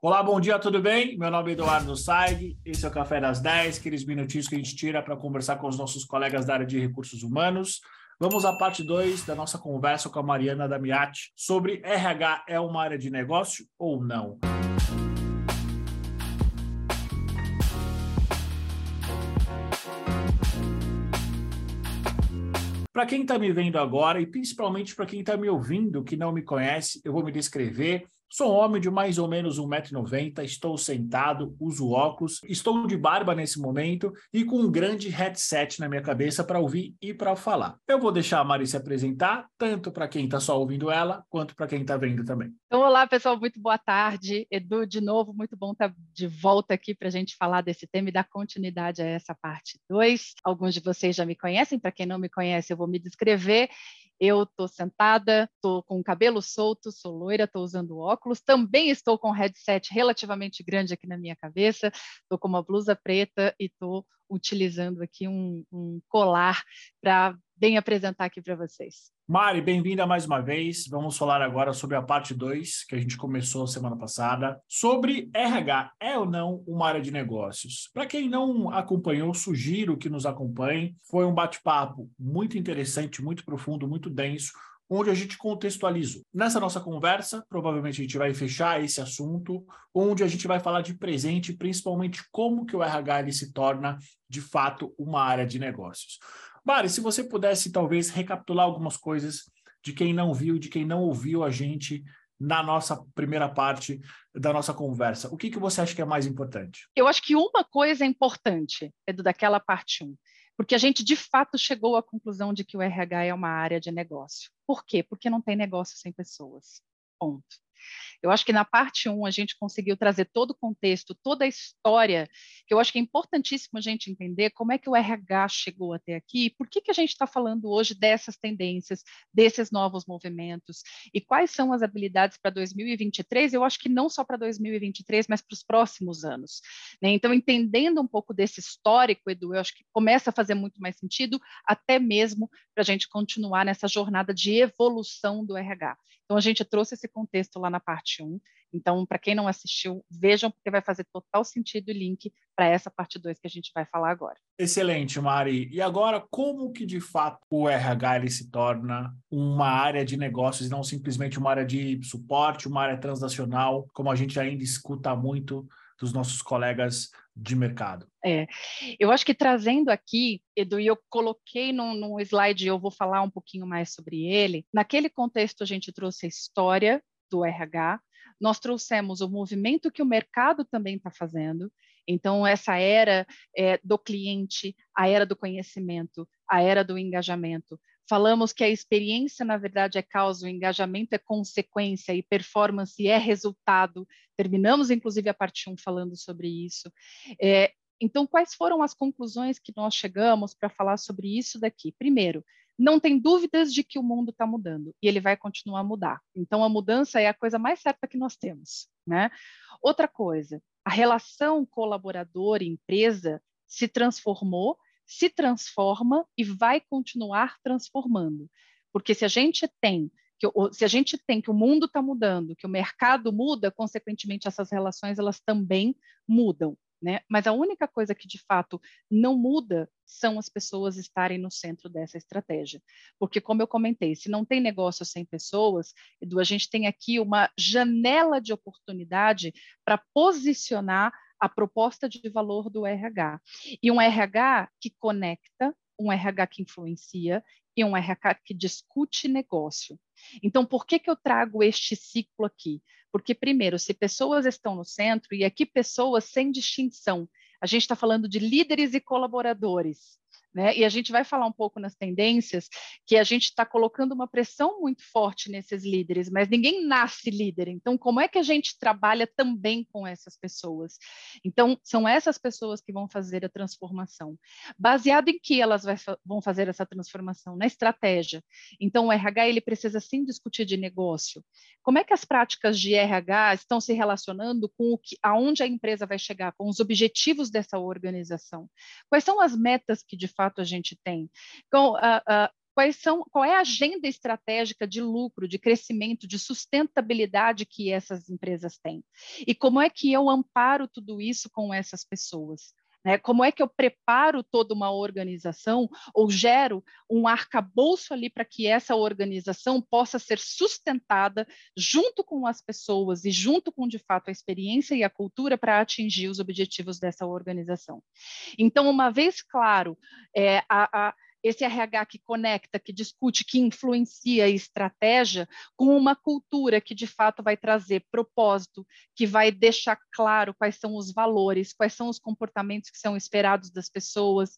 Olá, bom dia, tudo bem? Meu nome é Eduardo Saig, esse é o Café das 10, aqueles minutinhos que a gente tira para conversar com os nossos colegas da área de recursos humanos. Vamos à parte 2 da nossa conversa com a Mariana Damiati sobre RH é uma área de negócio ou não? Para quem está me vendo agora e principalmente para quem está me ouvindo que não me conhece, eu vou me descrever. Sou homem de mais ou menos 1,90m, estou sentado, uso óculos, estou de barba nesse momento e com um grande headset na minha cabeça para ouvir e para falar. Eu vou deixar a Mari se apresentar, tanto para quem está só ouvindo ela, quanto para quem está vendo também. Então, olá, pessoal, muito boa tarde. Edu, de novo, muito bom estar de volta aqui para a gente falar desse tema e dar continuidade a essa parte 2. Alguns de vocês já me conhecem, para quem não me conhece, eu vou me descrever. Eu estou sentada, estou com o cabelo solto, sou loira, estou usando óculos, também estou com um headset relativamente grande aqui na minha cabeça, estou com uma blusa preta e estou utilizando aqui um, um colar para bem apresentar aqui para vocês. Mari, bem-vinda mais uma vez. Vamos falar agora sobre a parte 2, que a gente começou semana passada, sobre RH. É ou não uma área de negócios? Para quem não acompanhou, sugiro que nos acompanhe. Foi um bate-papo muito interessante, muito profundo, muito denso, onde a gente contextualizou. Nessa nossa conversa, provavelmente a gente vai fechar esse assunto, onde a gente vai falar de presente, principalmente como que o RH ele se torna, de fato, uma área de negócios. Mari, se você pudesse talvez recapitular algumas coisas de quem não viu, de quem não ouviu a gente na nossa primeira parte da nossa conversa, o que, que você acha que é mais importante? Eu acho que uma coisa é importante, do daquela parte 1, porque a gente de fato chegou à conclusão de que o RH é uma área de negócio. Por quê? Porque não tem negócio sem pessoas. Ponto. Eu acho que na parte 1 um, a gente conseguiu trazer todo o contexto, toda a história, que eu acho que é importantíssimo a gente entender como é que o RH chegou até aqui, por que, que a gente está falando hoje dessas tendências, desses novos movimentos, e quais são as habilidades para 2023, eu acho que não só para 2023, mas para os próximos anos. Né? Então, entendendo um pouco desse histórico, Edu, eu acho que começa a fazer muito mais sentido, até mesmo para a gente continuar nessa jornada de evolução do RH. Então, a gente trouxe esse contexto lá na parte 1. Então, para quem não assistiu, vejam, porque vai fazer total sentido o link para essa parte 2 que a gente vai falar agora. Excelente, Mari. E agora, como que de fato o RH ele se torna uma área de negócios e não simplesmente uma área de suporte, uma área transacional, como a gente ainda escuta muito dos nossos colegas de mercado. É, eu acho que trazendo aqui, Edu, e eu coloquei num, num slide, eu vou falar um pouquinho mais sobre ele. Naquele contexto, a gente trouxe a história do RH, nós trouxemos o movimento que o mercado também está fazendo. Então, essa era é, do cliente, a era do conhecimento, a era do engajamento, Falamos que a experiência, na verdade, é causa, o engajamento é consequência e performance é resultado. Terminamos, inclusive, a parte 1 falando sobre isso. É, então, quais foram as conclusões que nós chegamos para falar sobre isso daqui? Primeiro, não tem dúvidas de que o mundo está mudando e ele vai continuar a mudar. Então, a mudança é a coisa mais certa que nós temos. Né? Outra coisa, a relação colaborador-empresa se transformou se transforma e vai continuar transformando. Porque se a gente tem que se a gente tem que o mundo está mudando, que o mercado muda, consequentemente essas relações elas também mudam, né? Mas a única coisa que de fato não muda são as pessoas estarem no centro dessa estratégia, porque como eu comentei, se não tem negócio sem pessoas, Edu, a gente tem aqui uma janela de oportunidade para posicionar a proposta de valor do RH. E um RH que conecta, um RH que influencia e um RH que discute negócio. Então, por que, que eu trago este ciclo aqui? Porque, primeiro, se pessoas estão no centro, e aqui pessoas sem distinção, a gente está falando de líderes e colaboradores. Né? E a gente vai falar um pouco nas tendências que a gente está colocando uma pressão muito forte nesses líderes, mas ninguém nasce líder. Então, como é que a gente trabalha também com essas pessoas? Então, são essas pessoas que vão fazer a transformação. Baseado em que elas vai, vão fazer essa transformação? Na estratégia. Então, o RH ele precisa sim discutir de negócio. Como é que as práticas de RH estão se relacionando com o que, aonde a empresa vai chegar, com os objetivos dessa organização? Quais são as metas que de fato a gente tem. Então, uh, quais são, qual é a agenda estratégica de lucro, de crescimento, de sustentabilidade que essas empresas têm. E como é que eu amparo tudo isso com essas pessoas? Né? Como é que eu preparo toda uma organização ou gero um arcabouço ali para que essa organização possa ser sustentada junto com as pessoas e junto com, de fato, a experiência e a cultura para atingir os objetivos dessa organização. Então, uma vez claro, é, a, a esse RH que conecta, que discute, que influencia a estratégia com uma cultura que de fato vai trazer propósito, que vai deixar claro quais são os valores, quais são os comportamentos que são esperados das pessoas,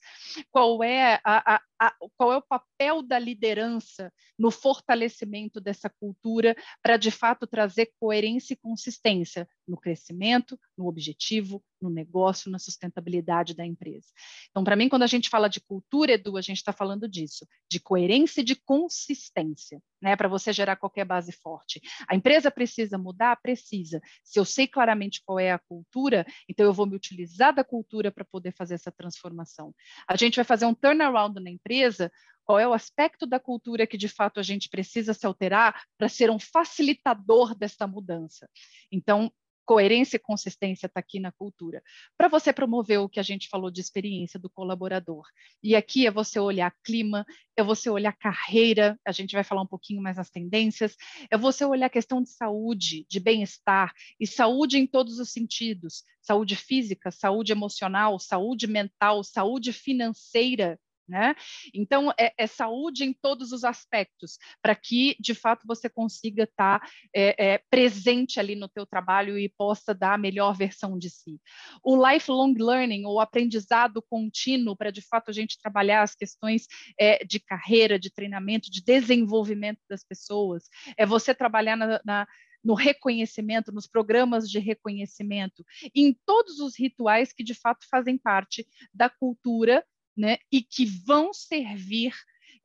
qual é, a, a, a, qual é o papel da liderança no fortalecimento dessa cultura para de fato trazer coerência e consistência no crescimento, no objetivo, no negócio, na sustentabilidade da empresa. Então, para mim, quando a gente fala de cultura, Edu, a gente está falando disso, de coerência e de consistência, né, para você gerar qualquer base forte. A empresa precisa mudar? Precisa. Se eu sei claramente qual é a cultura, então eu vou me utilizar da cultura para poder fazer essa transformação. A gente vai fazer um turnaround na empresa qual é o aspecto da cultura que de fato a gente precisa se alterar para ser um facilitador dessa mudança. Então, coerência e consistência está aqui na cultura, para você promover o que a gente falou de experiência do colaborador. E aqui é você olhar clima, é você olhar carreira, a gente vai falar um pouquinho mais nas tendências, é você olhar a questão de saúde, de bem-estar, e saúde em todos os sentidos, saúde física, saúde emocional, saúde mental, saúde financeira, né? Então, é, é, saúde em todos os aspectos, para que, de fato, você consiga estar tá, é, é, presente ali no teu trabalho e possa dar a melhor versão de si. O lifelong learning, ou aprendizado contínuo, para, de fato, a gente trabalhar as questões é, de carreira, de treinamento, de desenvolvimento das pessoas, é você trabalhar na, na no reconhecimento, nos programas de reconhecimento, em todos os rituais que de fato fazem parte da cultura né, e que vão servir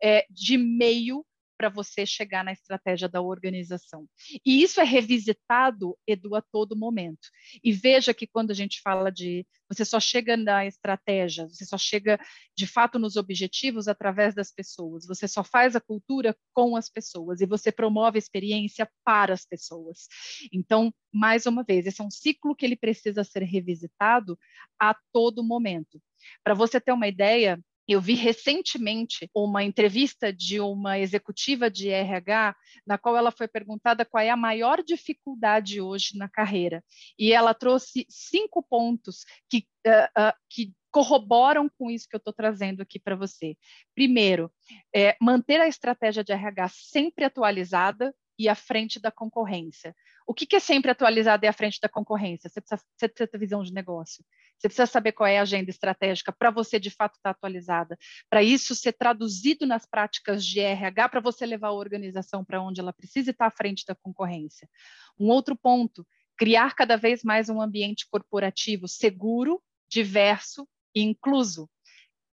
é, de meio para você chegar na estratégia da organização. E isso é revisitado, Edu, a todo momento. E veja que quando a gente fala de. Você só chega na estratégia, você só chega de fato nos objetivos através das pessoas, você só faz a cultura com as pessoas e você promove a experiência para as pessoas. Então, mais uma vez, esse é um ciclo que ele precisa ser revisitado a todo momento. Para você ter uma ideia, eu vi recentemente uma entrevista de uma executiva de RH, na qual ela foi perguntada qual é a maior dificuldade hoje na carreira. E ela trouxe cinco pontos que, uh, uh, que corroboram com isso que eu estou trazendo aqui para você. Primeiro, é, manter a estratégia de RH sempre atualizada, e à frente da concorrência. O que, que é sempre atualizado e à frente da concorrência? Você precisa, você precisa ter visão de negócio. Você precisa saber qual é a agenda estratégica para você de fato estar tá atualizada. Para isso ser traduzido nas práticas de RH, para você levar a organização para onde ela precisa estar tá à frente da concorrência. Um outro ponto, criar cada vez mais um ambiente corporativo seguro, diverso e incluso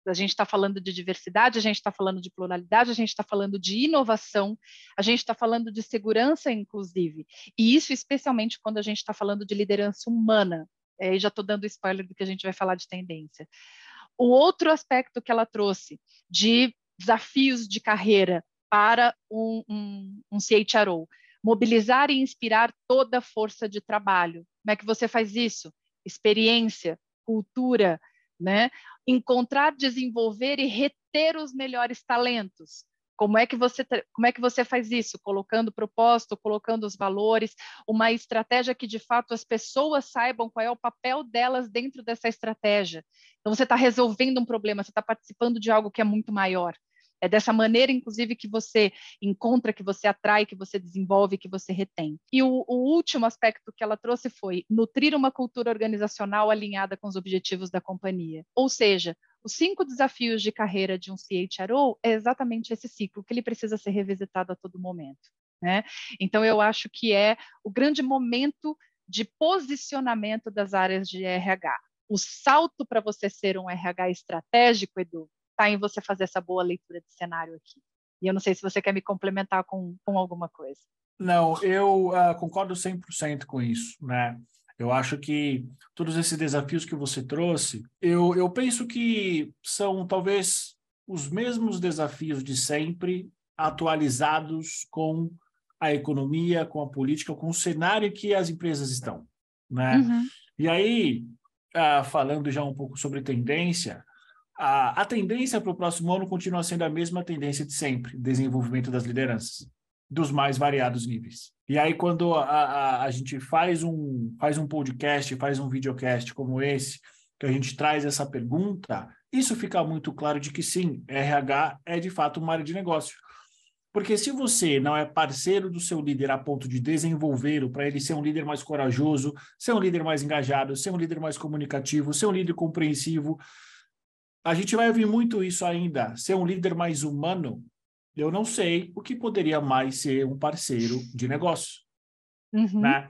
a gente está falando de diversidade, a gente está falando de pluralidade, a gente está falando de inovação, a gente está falando de segurança, inclusive. E isso especialmente quando a gente está falando de liderança humana. É, já estou dando spoiler do que a gente vai falar de tendência. O outro aspecto que ela trouxe de desafios de carreira para um, um, um CHRO, mobilizar e inspirar toda a força de trabalho. Como é que você faz isso? Experiência, cultura, né? Encontrar, desenvolver e reter os melhores talentos. Como é que você como é que você faz isso? Colocando propósito, colocando os valores, uma estratégia que de fato as pessoas saibam qual é o papel delas dentro dessa estratégia. Então você está resolvendo um problema, você está participando de algo que é muito maior. É dessa maneira, inclusive, que você encontra, que você atrai, que você desenvolve, que você retém. E o, o, último aspecto que ela trouxe foi nutrir uma cultura organizacional alinhada com os objetivos da companhia. Ou seja, os cinco desafios de carreira de um CHRO é exatamente esse ciclo, que ele precisa ser revisitado a todo momento. Né? Então, eu acho que é o grande momento de posicionamento das áreas de RH. O salto para você ser um RH estratégico, Edu, está em você fazer essa boa leitura de cenário aqui. E eu não sei se você quer me complementar com, com alguma coisa. Não, eu uh, concordo 100% com isso, né? Eu acho que todos esses desafios que você trouxe, eu, eu penso que são talvez os mesmos desafios de sempre, atualizados com a economia, com a política, com o cenário que as empresas estão, né? Uhum. E aí, ah, falando já um pouco sobre tendência, a, a tendência para o próximo ano continua sendo a mesma tendência de sempre, desenvolvimento das lideranças, dos mais variados níveis. E aí, quando a, a, a gente faz um, faz um podcast, faz um videocast como esse, que a gente traz essa pergunta, isso fica muito claro de que sim, RH é de fato uma área de negócio. Porque se você não é parceiro do seu líder a ponto de desenvolvê-lo para ele ser um líder mais corajoso, ser um líder mais engajado, ser um líder mais comunicativo, ser um líder compreensivo, a gente vai ouvir muito isso ainda. Ser um líder mais humano, eu não sei o que poderia mais ser um parceiro de negócio. Uhum. Né?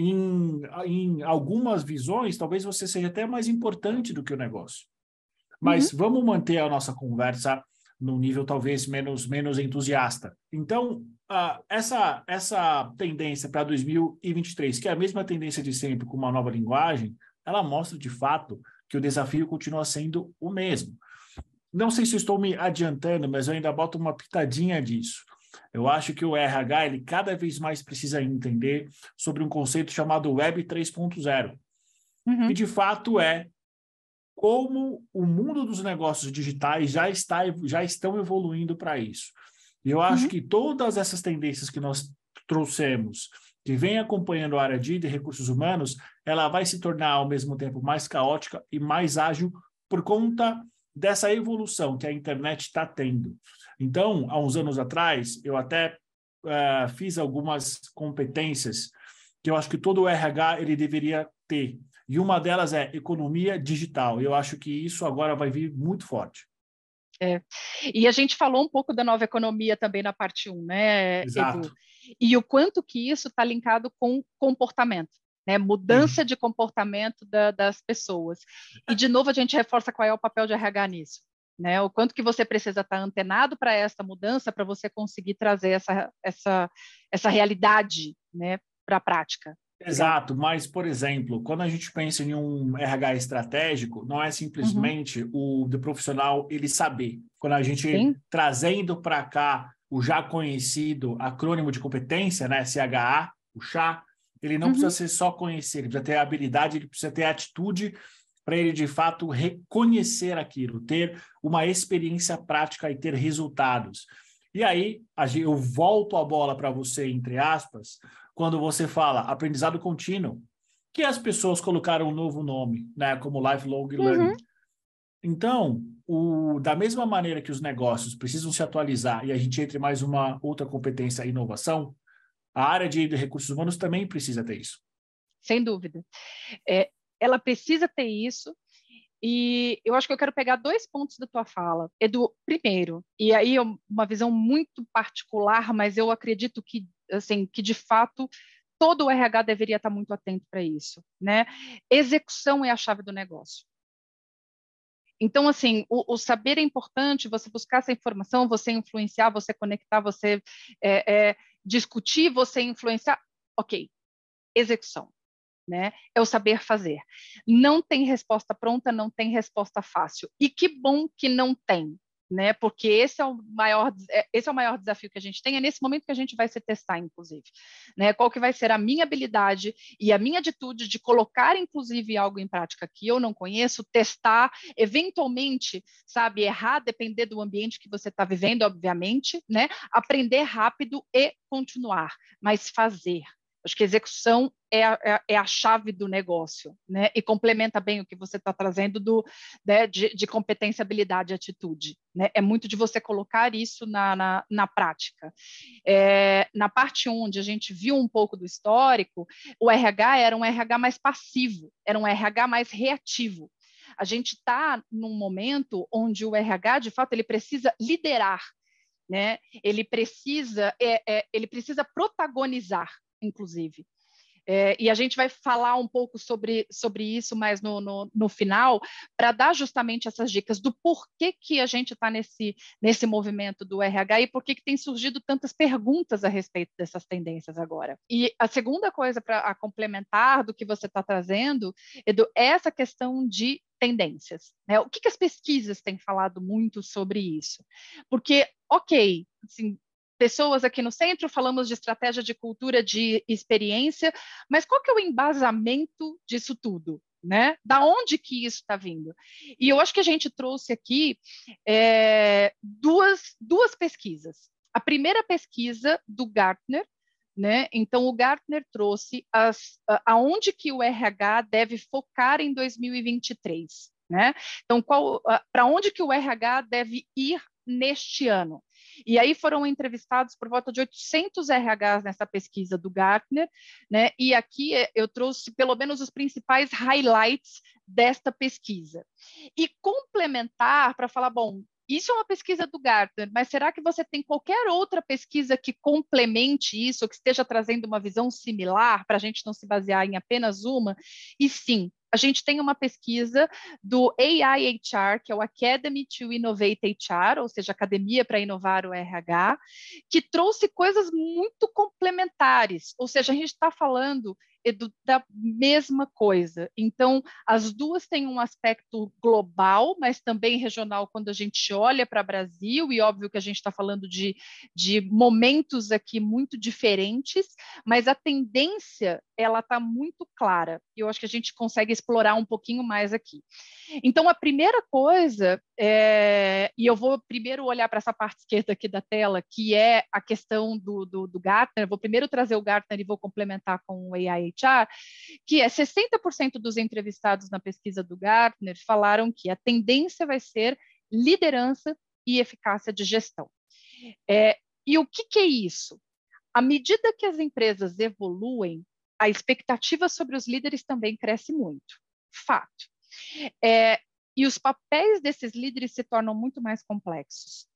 em, em algumas visões, talvez você seja até mais importante do que o negócio. Mas uhum. vamos manter a nossa conversa num nível talvez menos, menos entusiasta. Então, uh, essa, essa tendência para 2023, que é a mesma tendência de sempre com uma nova linguagem, ela mostra de fato que o desafio continua sendo o mesmo. Não sei se estou me adiantando, mas eu ainda boto uma pitadinha disso. Eu acho que o RH ele cada vez mais precisa entender sobre um conceito chamado Web 3.0, uhum. que de fato é como o mundo dos negócios digitais já está já estão evoluindo para isso. E eu acho uhum. que todas essas tendências que nós trouxemos, que vem acompanhando a área de recursos humanos, ela vai se tornar ao mesmo tempo mais caótica e mais ágil por conta dessa evolução que a internet está tendo. Então, há uns anos atrás, eu até uh, fiz algumas competências que eu acho que todo o RH ele deveria ter. E uma delas é economia digital. Eu acho que isso agora vai vir muito forte. É. E a gente falou um pouco da nova economia também na parte 1, né, Exato. Edu? E o quanto que isso está linkado com comportamento. Né, mudança uhum. de comportamento da, das pessoas. E, de novo, a gente reforça qual é o papel de RH nisso né? O quanto que você precisa estar antenado para essa mudança para você conseguir trazer essa, essa, essa realidade, né, para a prática. Exato, mas, por exemplo, quando a gente pensa em um RH estratégico, não é simplesmente uhum. o do profissional ele saber. Quando a gente Sim. trazendo para cá o já conhecido acrônimo de competência, né, CHA, o chá, ele não uhum. precisa ser só conhecer, ele precisa ter habilidade, ele precisa ter atitude para ele de fato reconhecer aquilo, ter uma experiência prática e ter resultados. E aí, eu volto a bola para você, entre aspas, quando você fala aprendizado contínuo, que as pessoas colocaram um novo nome, né, como lifelong uhum. Então, o, da mesma maneira que os negócios precisam se atualizar e a gente entre mais uma outra competência, inovação, a área de recursos humanos também precisa ter isso. Sem dúvida. É, ela precisa ter isso. E eu acho que eu quero pegar dois pontos da tua fala. Edu, primeiro, e aí é uma visão muito particular, mas eu acredito que, assim, que de fato todo o RH deveria estar muito atento para isso, né? Execução é a chave do negócio. Então, assim, o, o, saber é importante, você buscar essa informação, você influenciar, você conectar, você é, é, discutir, você influenciar. Ok, execução né? É o saber fazer. Não tem resposta pronta, não tem resposta fácil. E que bom que não tem, né? Porque esse é o maior, é, esse é o maior desafio que a gente tem. É nesse momento que a gente vai se testar, inclusive, né? Qual que vai ser a minha habilidade e a minha atitude de colocar, inclusive, algo em prática que eu não conheço, testar, eventualmente, sabe, errar, depender do ambiente que você está vivendo, obviamente, né? Aprender rápido e continuar, mas fazer, Acho que execução é a, é, é a chave do negócio, né? E complementa bem o que você está trazendo do, né, de, de, competência, habilidade e atitude. Né? É muito de você colocar isso na, na, na prática. É, na parte onde a gente viu um pouco do histórico, o RH era um RH mais passivo, era um RH mais reativo. A gente está num momento onde o RH, de fato, ele precisa liderar, né? Ele precisa, é, é, ele precisa protagonizar inclusive. É, e a gente vai falar um pouco sobre, sobre isso mais no, no, no final, para dar justamente essas dicas do porquê que a gente está nesse, nesse movimento do RH e por que tem surgido tantas perguntas a respeito dessas tendências agora. E a segunda coisa para complementar do que você está trazendo, Edu, é essa questão de tendências. Né? O que, que as pesquisas têm falado muito sobre isso? Porque, ok, assim, pessoas aqui no centro, falamos de estratégia de cultura de experiência, mas qual que é o embasamento disso tudo? Né? Da onde que isso está vindo? E eu acho que a gente trouxe aqui é, duas, duas pesquisas. A primeira pesquisa do Gartner, né? Então o Gartner trouxe as, aonde que o RH deve focar em 2023, né? Então para onde que o RH deve ir neste ano? E aí foram entrevistados por volta de 800 RHs nessa pesquisa do Gartner, né? E aqui eh, eu trouxe pelo menos os principais highlights desta pesquisa. E complementar para falar, bom, isso é uma pesquisa do Gartner, mas será que você tem qualquer outra pesquisa que complemente isso, que esteja trazendo uma visão similar, para a gente não se basear em apenas uma? E sim, a gente tem uma pesquisa do AIHR, que é o Academy to Innovate HR, ou seja, Academia para Inovar o RH, que trouxe coisas muito complementares. Ou seja, a gente está falando da mesma coisa. Então, as duas têm um aspecto global, mas também regional quando a gente olha para Brasil, e óbvio que a gente está falando de, de momentos aqui muito diferentes, mas a tendência ela está muito clara. E eu acho que a gente consegue explorar um pouquinho mais aqui. Então, a primeira coisa, é, e eu vou primeiro olhar para essa parte esquerda aqui da tela, que é a questão do, do, do Gartner, vou primeiro trazer o Gartner e vou complementar com o AI HR, que é 60% dos entrevistados na pesquisa do Gartner falaram que a tendência vai ser liderança e eficácia de gestão. É, e o que, que é isso? À medida que as empresas evoluem, a expectativa sobre os líderes também cresce muito. Fato. É, e os papéis desses líderes se tornam muito mais complexos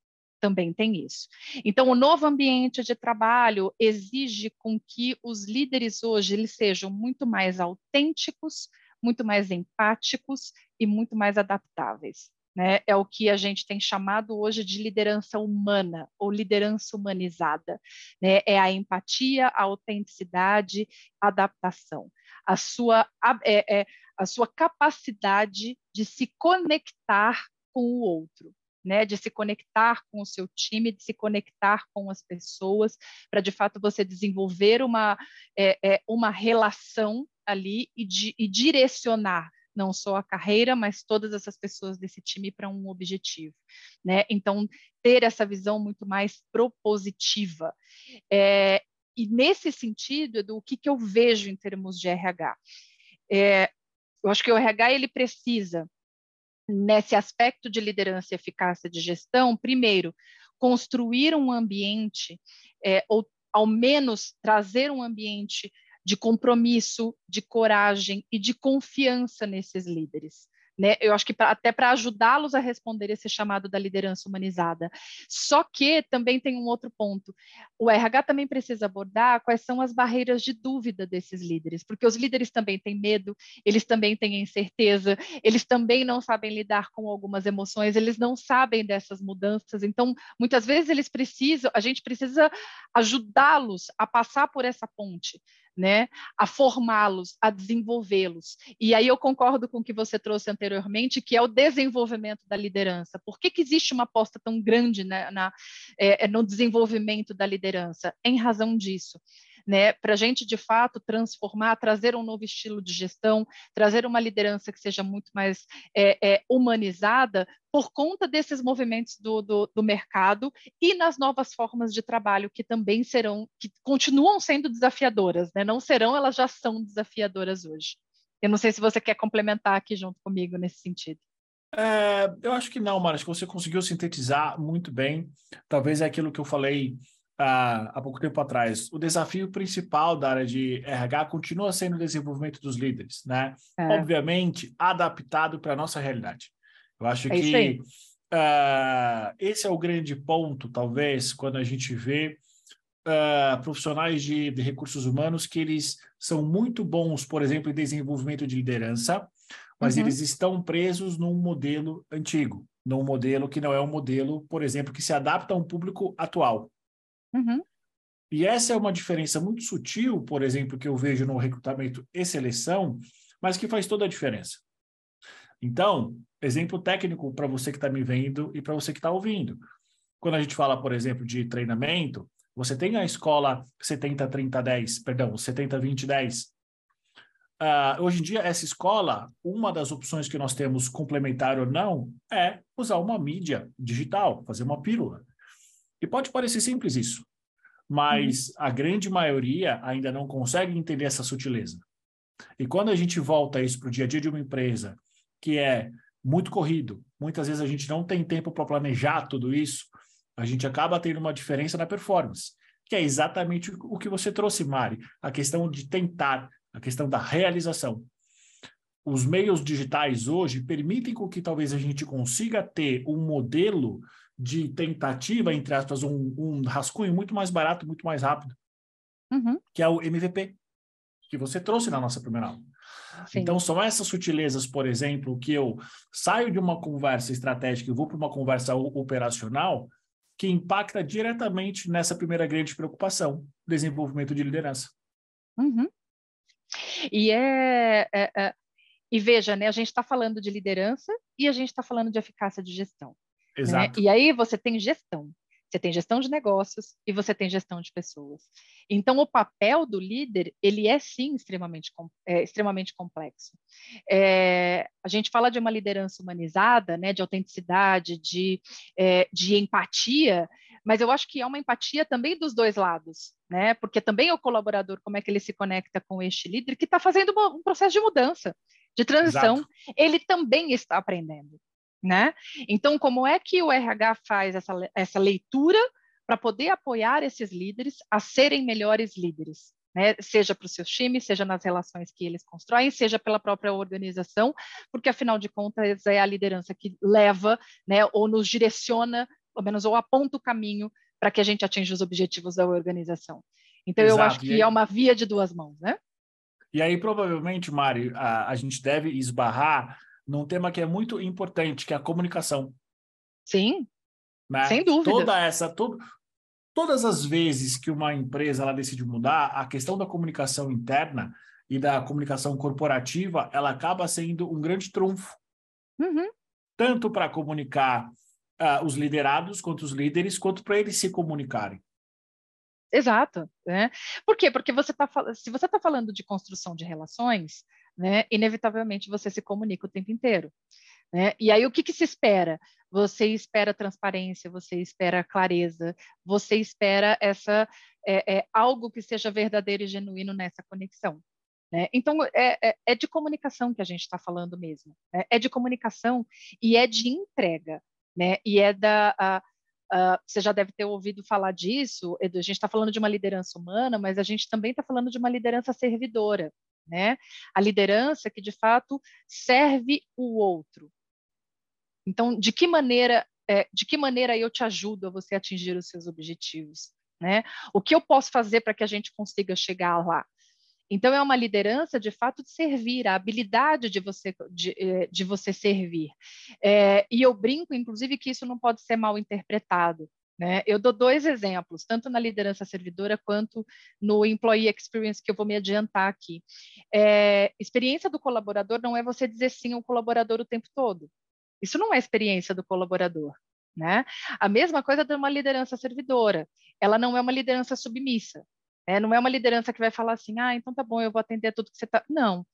também tem isso. Então, o novo ambiente de trabalho exige com que os líderes hoje eles sejam muito mais autênticos, muito mais empáticos e muito mais adaptáveis. Né? É o que a gente tem chamado hoje de liderança humana ou liderança humanizada. Né? É a empatia, a autenticidade, a adaptação. A sua, é, é, a sua capacidade de se conectar com o outro né, de se conectar com o seu time, de se conectar com as pessoas, para de fato você desenvolver uma, é, é, uma relação ali e, de, e direcionar não só a carreira, mas todas essas pessoas desse time para um objetivo, né? Então ter essa visão muito mais propositiva. É, e nesse sentido, do que, que eu vejo em termos de RH, é, eu acho que o RH ele precisa nesse aspecto de liderança e eficácia de gestão, primeiro, construir um ambiente, é, ou ao menos trazer um ambiente de compromisso, de coragem e de confiança nesses líderes. Né? Eu acho que pra, até para ajudá-los a responder esse chamado da liderança humanizada. Só que também tem um outro ponto. O RH também precisa abordar quais são as barreiras de dúvida desses líderes, porque os líderes também têm medo, eles também têm incerteza, eles também não sabem lidar com algumas emoções, eles não sabem dessas mudanças. Então, muitas vezes eles precisam, a gente precisa ajudá-los a passar por essa ponte né, a formá-los, a desenvolvê-los. E aí eu concordo com o que você trouxe anteriormente, que é o desenvolvimento da liderança. Por que, que existe uma aposta tão grande né, na, é, no desenvolvimento da liderança? Em razão disso né, para a gente de fato transformar, trazer um novo estilo de gestão, trazer uma liderança que seja muito mais é, é, humanizada por conta desses movimentos do, do, do, mercado e nas novas formas de trabalho que também serão, que continuam sendo desafiadoras, né? não serão, elas já são desafiadoras hoje. Eu não sei se você quer complementar aqui junto comigo nesse sentido. É, eu acho que não, Mara, acho que você conseguiu sintetizar muito bem. Talvez é aquilo que eu falei há, há pouco tempo atrás, o desafio principal da área de RH continua sendo o desenvolvimento dos líderes, né? É. Obviamente, adaptado para a nossa realidade. Eu acho é que uh, esse é o grande ponto, talvez, quando a gente vê uh, profissionais de, de, recursos humanos que eles são muito bons, por exemplo, em desenvolvimento de liderança, mas uhum. eles estão presos num modelo antigo, num modelo que não é um modelo, por exemplo, que se adapta a um público atual. Uhum. E essa é uma diferença muito sutil, por exemplo, que eu vejo no recrutamento e seleção, mas que faz toda a diferença. Então, exemplo técnico para você que está me vendo e para você que está ouvindo. Quando a gente fala, por exemplo, de treinamento, você tem a escola 70-30-10, perdão, 70-20-10. Uh, hoje em dia, essa escola, uma das opções que nós temos, complementar ou não, é usar uma mídia digital, fazer uma pílula. E pode parecer simples isso, mas uhum. a grande maioria ainda não consegue entender essa sutileza. E quando a gente volta isso para o dia a dia de uma empresa, que é muito corrido, muitas vezes a gente não tem tempo para planejar tudo isso, a gente acaba tendo uma diferença na performance, que é exatamente o que você trouxe, Mari, a questão de tentar, a questão da realização. Os meios digitais hoje permitem com que talvez a gente consiga ter um modelo de tentativa, entre aspas, um, um rascunho muito mais barato, muito mais rápido, uhum. que é o MVP, que você trouxe na nossa primeira aula. Sim. Então, são essas sutilezas, por exemplo, que eu saio de uma conversa estratégica e vou para uma conversa operacional, que impacta diretamente nessa primeira grande preocupação, desenvolvimento de liderança. Uhum. E é, é, é, e veja, né, a gente está falando de liderança e a gente está falando de eficácia de gestão. Né? Exato. Né? E aí você tem gestão. Você tem gestão de negócios e você tem gestão de pessoas. Então, o papel do líder, ele é sim extremamente, é, extremamente complexo. É, a gente fala de uma liderança humanizada, né, de autenticidade, de, é, de empatia, mas eu acho que é uma empatia também dos dois lados, né? Porque também o colaborador, como é que ele se conecta com este líder que está fazendo um processo de mudança, de transição, Exato. ele também está aprendendo né? Então, como é que o RH faz essa, essa leitura para poder apoiar esses líderes a serem melhores líderes? Né? Seja para os seus times, seja nas relações que eles constroem, seja pela própria organização, porque afinal de contas é a liderança que leva, né, ou nos direciona, pelo menos ou aponta o caminho para que a gente atinja os objetivos da organização. Então Exato. eu acho que é uma via de duas mãos, né? E aí provavelmente, Mari, a, a gente deve esbarrar num tema que é muito importante, que é a comunicação. Sim, né? sem dúvida. Toda essa, todo, todas as vezes que uma empresa ela decide mudar, a questão da comunicação interna e da comunicação corporativa, ela acaba sendo um grande trunfo. Uhum. Tanto para comunicar uh, os liderados, quanto os líderes, quanto para eles se comunicarem. Exato. Né? Por quê? Porque você tá, se você está falando de construção de relações, né, inevitavelmente você se comunica o tempo inteiro. Né? E aí o que, que se espera? Você espera transparência, você espera clareza, você espera essa é, é, algo que seja verdadeiro e genuíno nessa conexão. Né? Então, é, é, é, de comunicação que a gente está falando mesmo. Né? É de comunicação e é de entrega. Né? E é da. A, você já deve ter ouvido falar disso, Edu. A gente está falando de uma liderança humana, mas a gente também está falando de uma liderança servidora, né? A liderança que de fato serve o outro. Então, de que maneira, é, de que maneira eu te ajudo a você atingir os seus objetivos, né? O que eu posso fazer para que a gente consiga chegar lá? Então, é uma liderança, de fato, de servir, a habilidade de você, de, eh, de você servir. É, e eu brinco, inclusive, que isso não pode ser mal interpretado. Né? Eu dou dois exemplos, tanto na liderança servidora quanto no employee experience, que eu vou me adiantar aqui. É, experiência do colaborador não é você dizer sim ao colaborador o tempo todo. Isso não é experiência do colaborador. Né? A mesma coisa de uma liderança servidora. Ela não é uma liderança submissa. É, não é uma liderança que vai falar assim, ah, então tá bom, eu vou atender tudo que você está. Não,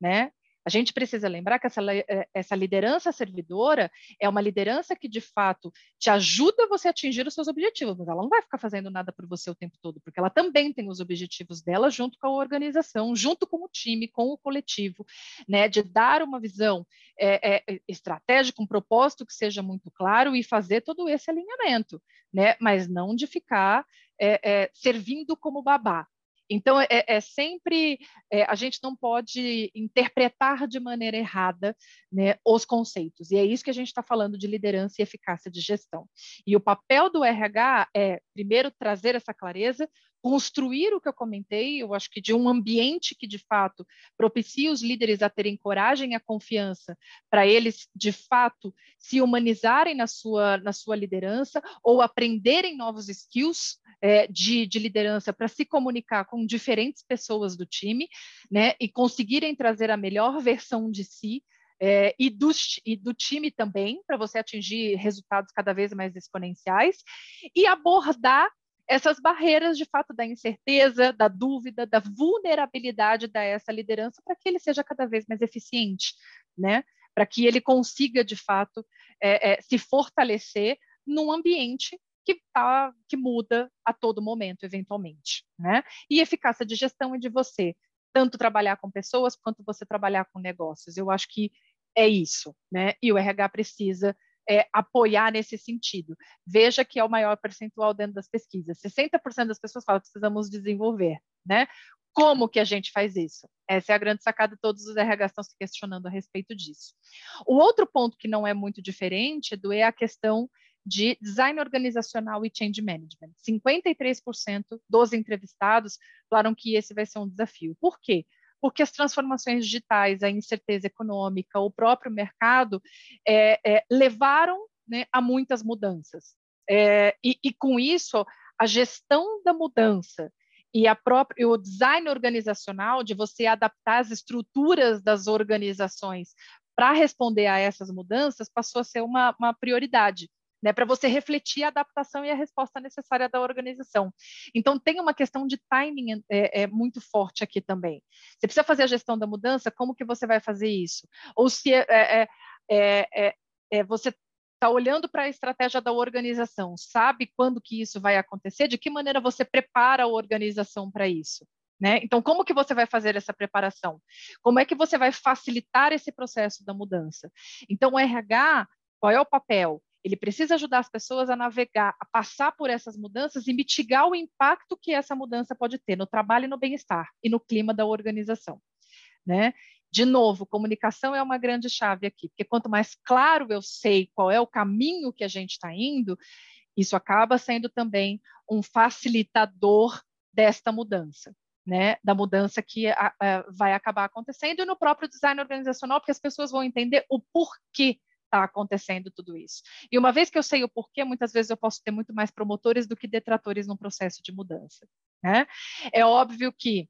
né? A gente precisa lembrar que essa, eh, essa liderança servidora é uma liderança que, de fato, te ajuda você a atingir os seus objetivos, mas ela não vai ficar fazendo nada por você o tempo todo, porque ela também tem os objetivos dela junto com a organização, junto com o time, com o coletivo, né, de dar uma visão é, é, estratégica, um propósito que seja muito claro e fazer todo esse alinhamento, né, mas não de ficar é, servindo como babá, Então, é, é sempre, é, a gente não pode interpretar de maneira errada né, os conceitos, e é isso que a gente está falando de liderança e eficácia de gestão. E o papel do RH é, primeiro, trazer essa clareza, construir o que eu comentei, eu acho que de um ambiente que de fato propicie os líderes a terem coragem e a confiança para eles de fato se humanizarem na sua, na sua liderança ou aprenderem novos skills é, de, de liderança para se comunicar com diferentes pessoas do time, né, e conseguirem trazer a melhor versão de si é, e, do, e, do, time também, para você atingir resultados cada vez mais exponenciais, e abordar essas barreiras, de fato, da incerteza, da dúvida, da vulnerabilidade dessa liderança para que ele seja cada vez mais eficiente, né? Para que ele consiga, de fato, é, é, se fortalecer num ambiente que, tá, que muda a todo momento, eventualmente, né? E eficácia de gestão é de você tanto trabalhar com pessoas quanto você trabalhar com negócios. Eu acho que é isso, né? E o RH precisa é, apoiar nesse sentido. Veja que é o maior percentual dentro das pesquisas. 60% das pessoas falam que precisamos desenvolver, né? Como que a gente faz isso? Essa é a grande sacada, todos os RH estão se questionando a respeito disso. O outro ponto que não é muito diferente do é a questão de design organizacional e change management. 53% dos entrevistados falaram que esse vai ser um desafio. Por quê? Porque as transformações digitais, a incerteza econômica, o próprio mercado é, é, levaram né, a muitas mudanças. É, e, e, com isso, a gestão da mudança e a própria, o design organizacional de você adaptar as estruturas das organizações para responder a essas mudanças passou a ser uma, uma prioridade né, para você refletir a adaptação e a resposta necessária da organização. Então, tem uma questão de timing é, é, muito forte aqui também. Você precisa fazer a gestão da mudança, como que você vai fazer isso? Ou se é, é, é, é, é você está olhando para a estratégia da organização, sabe quando que isso vai acontecer? De que maneira você prepara a organização para isso? Né? Então, como que você vai fazer essa preparação? Como é que você vai facilitar esse processo da mudança? Então, o RH, qual é o papel? Ele precisa ajudar as pessoas a navegar, a passar por essas mudanças e mitigar o impacto que essa mudança pode ter no trabalho e no bem-estar e no clima da organização. Né? De novo, comunicação é uma grande chave aqui, porque quanto mais claro eu sei qual é o caminho que a gente está indo, isso acaba sendo também um facilitador desta mudança. Né, da mudança que a, a, vai acabar acontecendo e no próprio design organizacional, porque as pessoas vão entender o porquê está acontecendo tudo isso. E uma vez que eu sei o porquê, muitas vezes eu posso ter muito mais promotores do que detratores no processo de mudança. Né? É óbvio que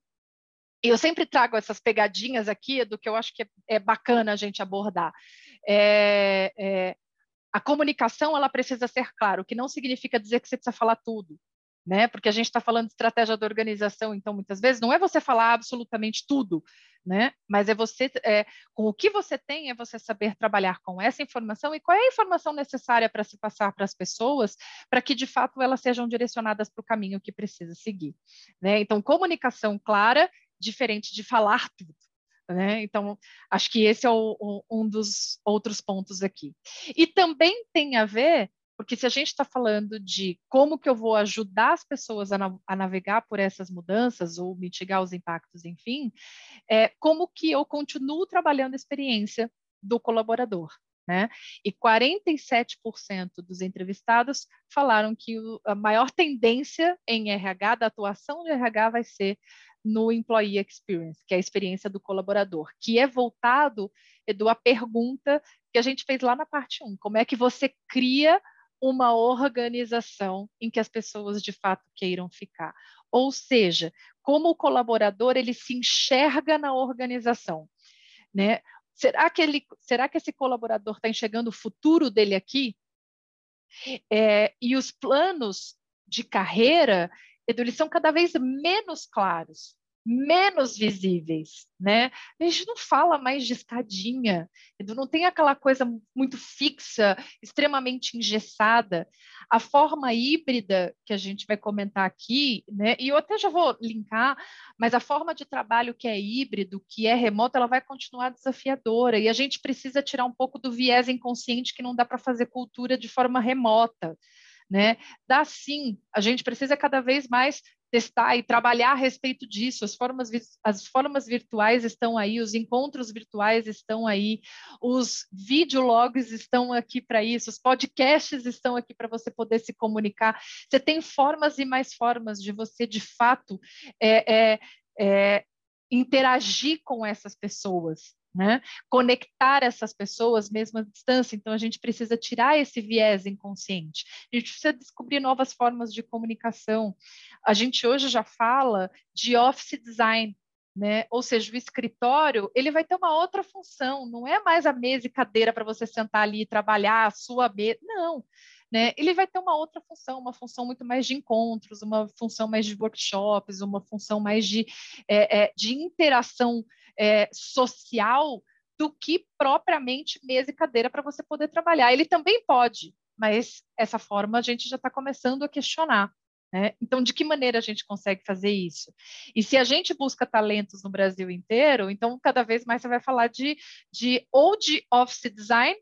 eu sempre trago essas pegadinhas aqui do que eu acho que é, bacana a gente abordar. É, é, a comunicação ela precisa ser clara, o que não significa dizer que você precisa falar tudo né? Porque a gente está falando de estratégia da organização, então muitas vezes não é você falar absolutamente tudo, né? Mas é você, é, com o que você tem, é você saber trabalhar com essa informação e qual é a informação necessária para se passar para as pessoas, para que de fato elas sejam direcionadas para o caminho que precisa seguir, né? Então comunicação clara, diferente de falar tudo. Né? Então, acho que esse é o, o, um dos outros pontos aqui. E também tem a ver porque se a gente está falando de como que eu vou ajudar as pessoas a, na, a, navegar por essas mudanças ou mitigar os impactos, enfim, é como que eu continuo trabalhando a experiência do colaborador. Né? E 47% dos entrevistados falaram que o, a maior tendência em RH, da atuação de RH, vai ser no Employee Experience, que é a experiência do colaborador, que é voltado, Edu, a pergunta que a gente fez lá na parte 1, como é que você cria uma organização em que as pessoas de fato queiram ficar. Ou seja, como o colaborador ele se enxerga na organização, né? Será que ele, será que esse colaborador está enxergando o futuro dele aqui? É, e os planos de carreira, eles são cada vez menos claros menos visíveis, né? A gente não fala mais de escadinha, não tem aquela coisa muito fixa, extremamente engessada. A forma híbrida que a gente vai comentar aqui, né? E eu até já vou linkar, mas a forma de trabalho que é híbrido, que é remoto, ela vai continuar desafiadora e a gente precisa tirar um pouco do viés inconsciente que não dá para fazer cultura de forma remota. Né? Dá sim, a gente precisa cada vez mais testar e trabalhar a respeito disso. As formas, as formas virtuais estão aí, os encontros virtuais estão aí, os videologs estão aqui para isso, os podcasts estão aqui para você poder se comunicar. Você tem formas e mais formas de você, de fato, é, é, é, interagir com essas pessoas. Né? Conectar essas pessoas mesmo à distância. Então, a gente precisa tirar esse viés inconsciente. A gente precisa descobrir novas formas de comunicação. A gente hoje já fala de office design, né? Ou seja, o escritório ele vai ter uma outra função, não é mais a mesa e cadeira para você sentar ali e trabalhar a sua mesa, não. Né? Ele vai ter uma outra função, uma função muito mais de encontros, uma função mais de workshops, uma função mais de, é, é, de interação é, social do que propriamente mesa e cadeira para você poder trabalhar. Ele também pode, mas essa forma a gente já está começando a questionar. Né? Então, de que maneira a gente consegue fazer isso? E se a gente busca talentos no Brasil inteiro, então cada vez mais você vai falar de, de ou de office design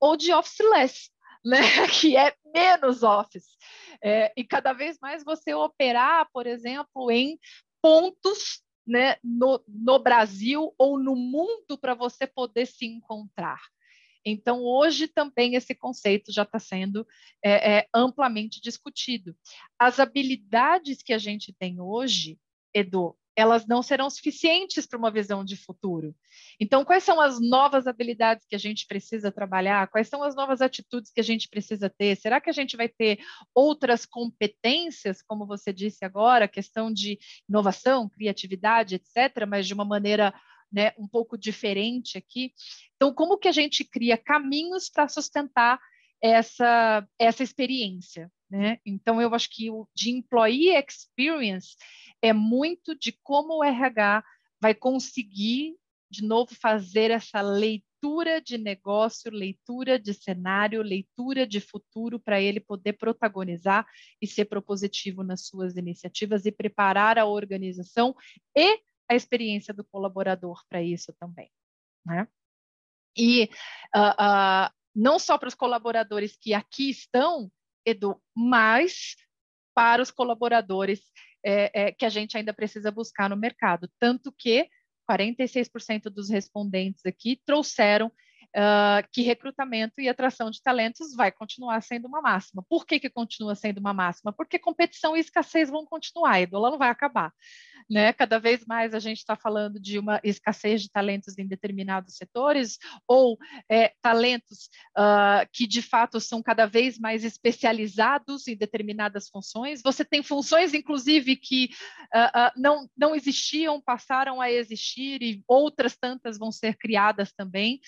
ou de office less, né? que é menos office. É, e cada vez mais você operar, por exemplo, em pontos né, no, no Brasil ou no mundo para você poder se encontrar. Então, hoje também esse conceito já está sendo é, é, amplamente discutido. As habilidades que a gente tem hoje, Edu, elas não serão suficientes para uma visão de futuro. Então, quais são as novas habilidades que a gente precisa trabalhar? Quais são as novas atitudes que a gente precisa ter? Será que a gente vai ter outras competências, como você disse agora, questão de inovação, criatividade, etc., mas de uma maneira né, um pouco diferente aqui? Então, como que a gente cria caminhos para sustentar essa, essa experiência? Né? Então, eu acho que o de employee experience é muito de como o RH vai conseguir, de novo, fazer essa leitura de negócio, leitura de cenário, leitura de futuro, para ele poder protagonizar e ser propositivo nas suas iniciativas e preparar a organização e a experiência do colaborador para isso também. Né? E uh, uh, não só para os colaboradores que aqui estão, Edu, mas para os colaboradores é, é, que a gente ainda precisa buscar no mercado. Tanto que 46% dos respondentes aqui trouxeram uh, que recrutamento e atração de talentos vai continuar sendo uma máxima. Por que, que continua sendo uma máxima? Porque competição e escassez vão continuar, e dólar não vai acabar. Né? Cada vez mais a gente está falando de uma escassez de talentos em determinados setores ou é, talentos uh, que de fato são cada vez mais especializados em determinadas funções. Você tem funções, inclusive, que uh, uh, não, não existiam, passaram a existir e outras tantas vão ser criadas também.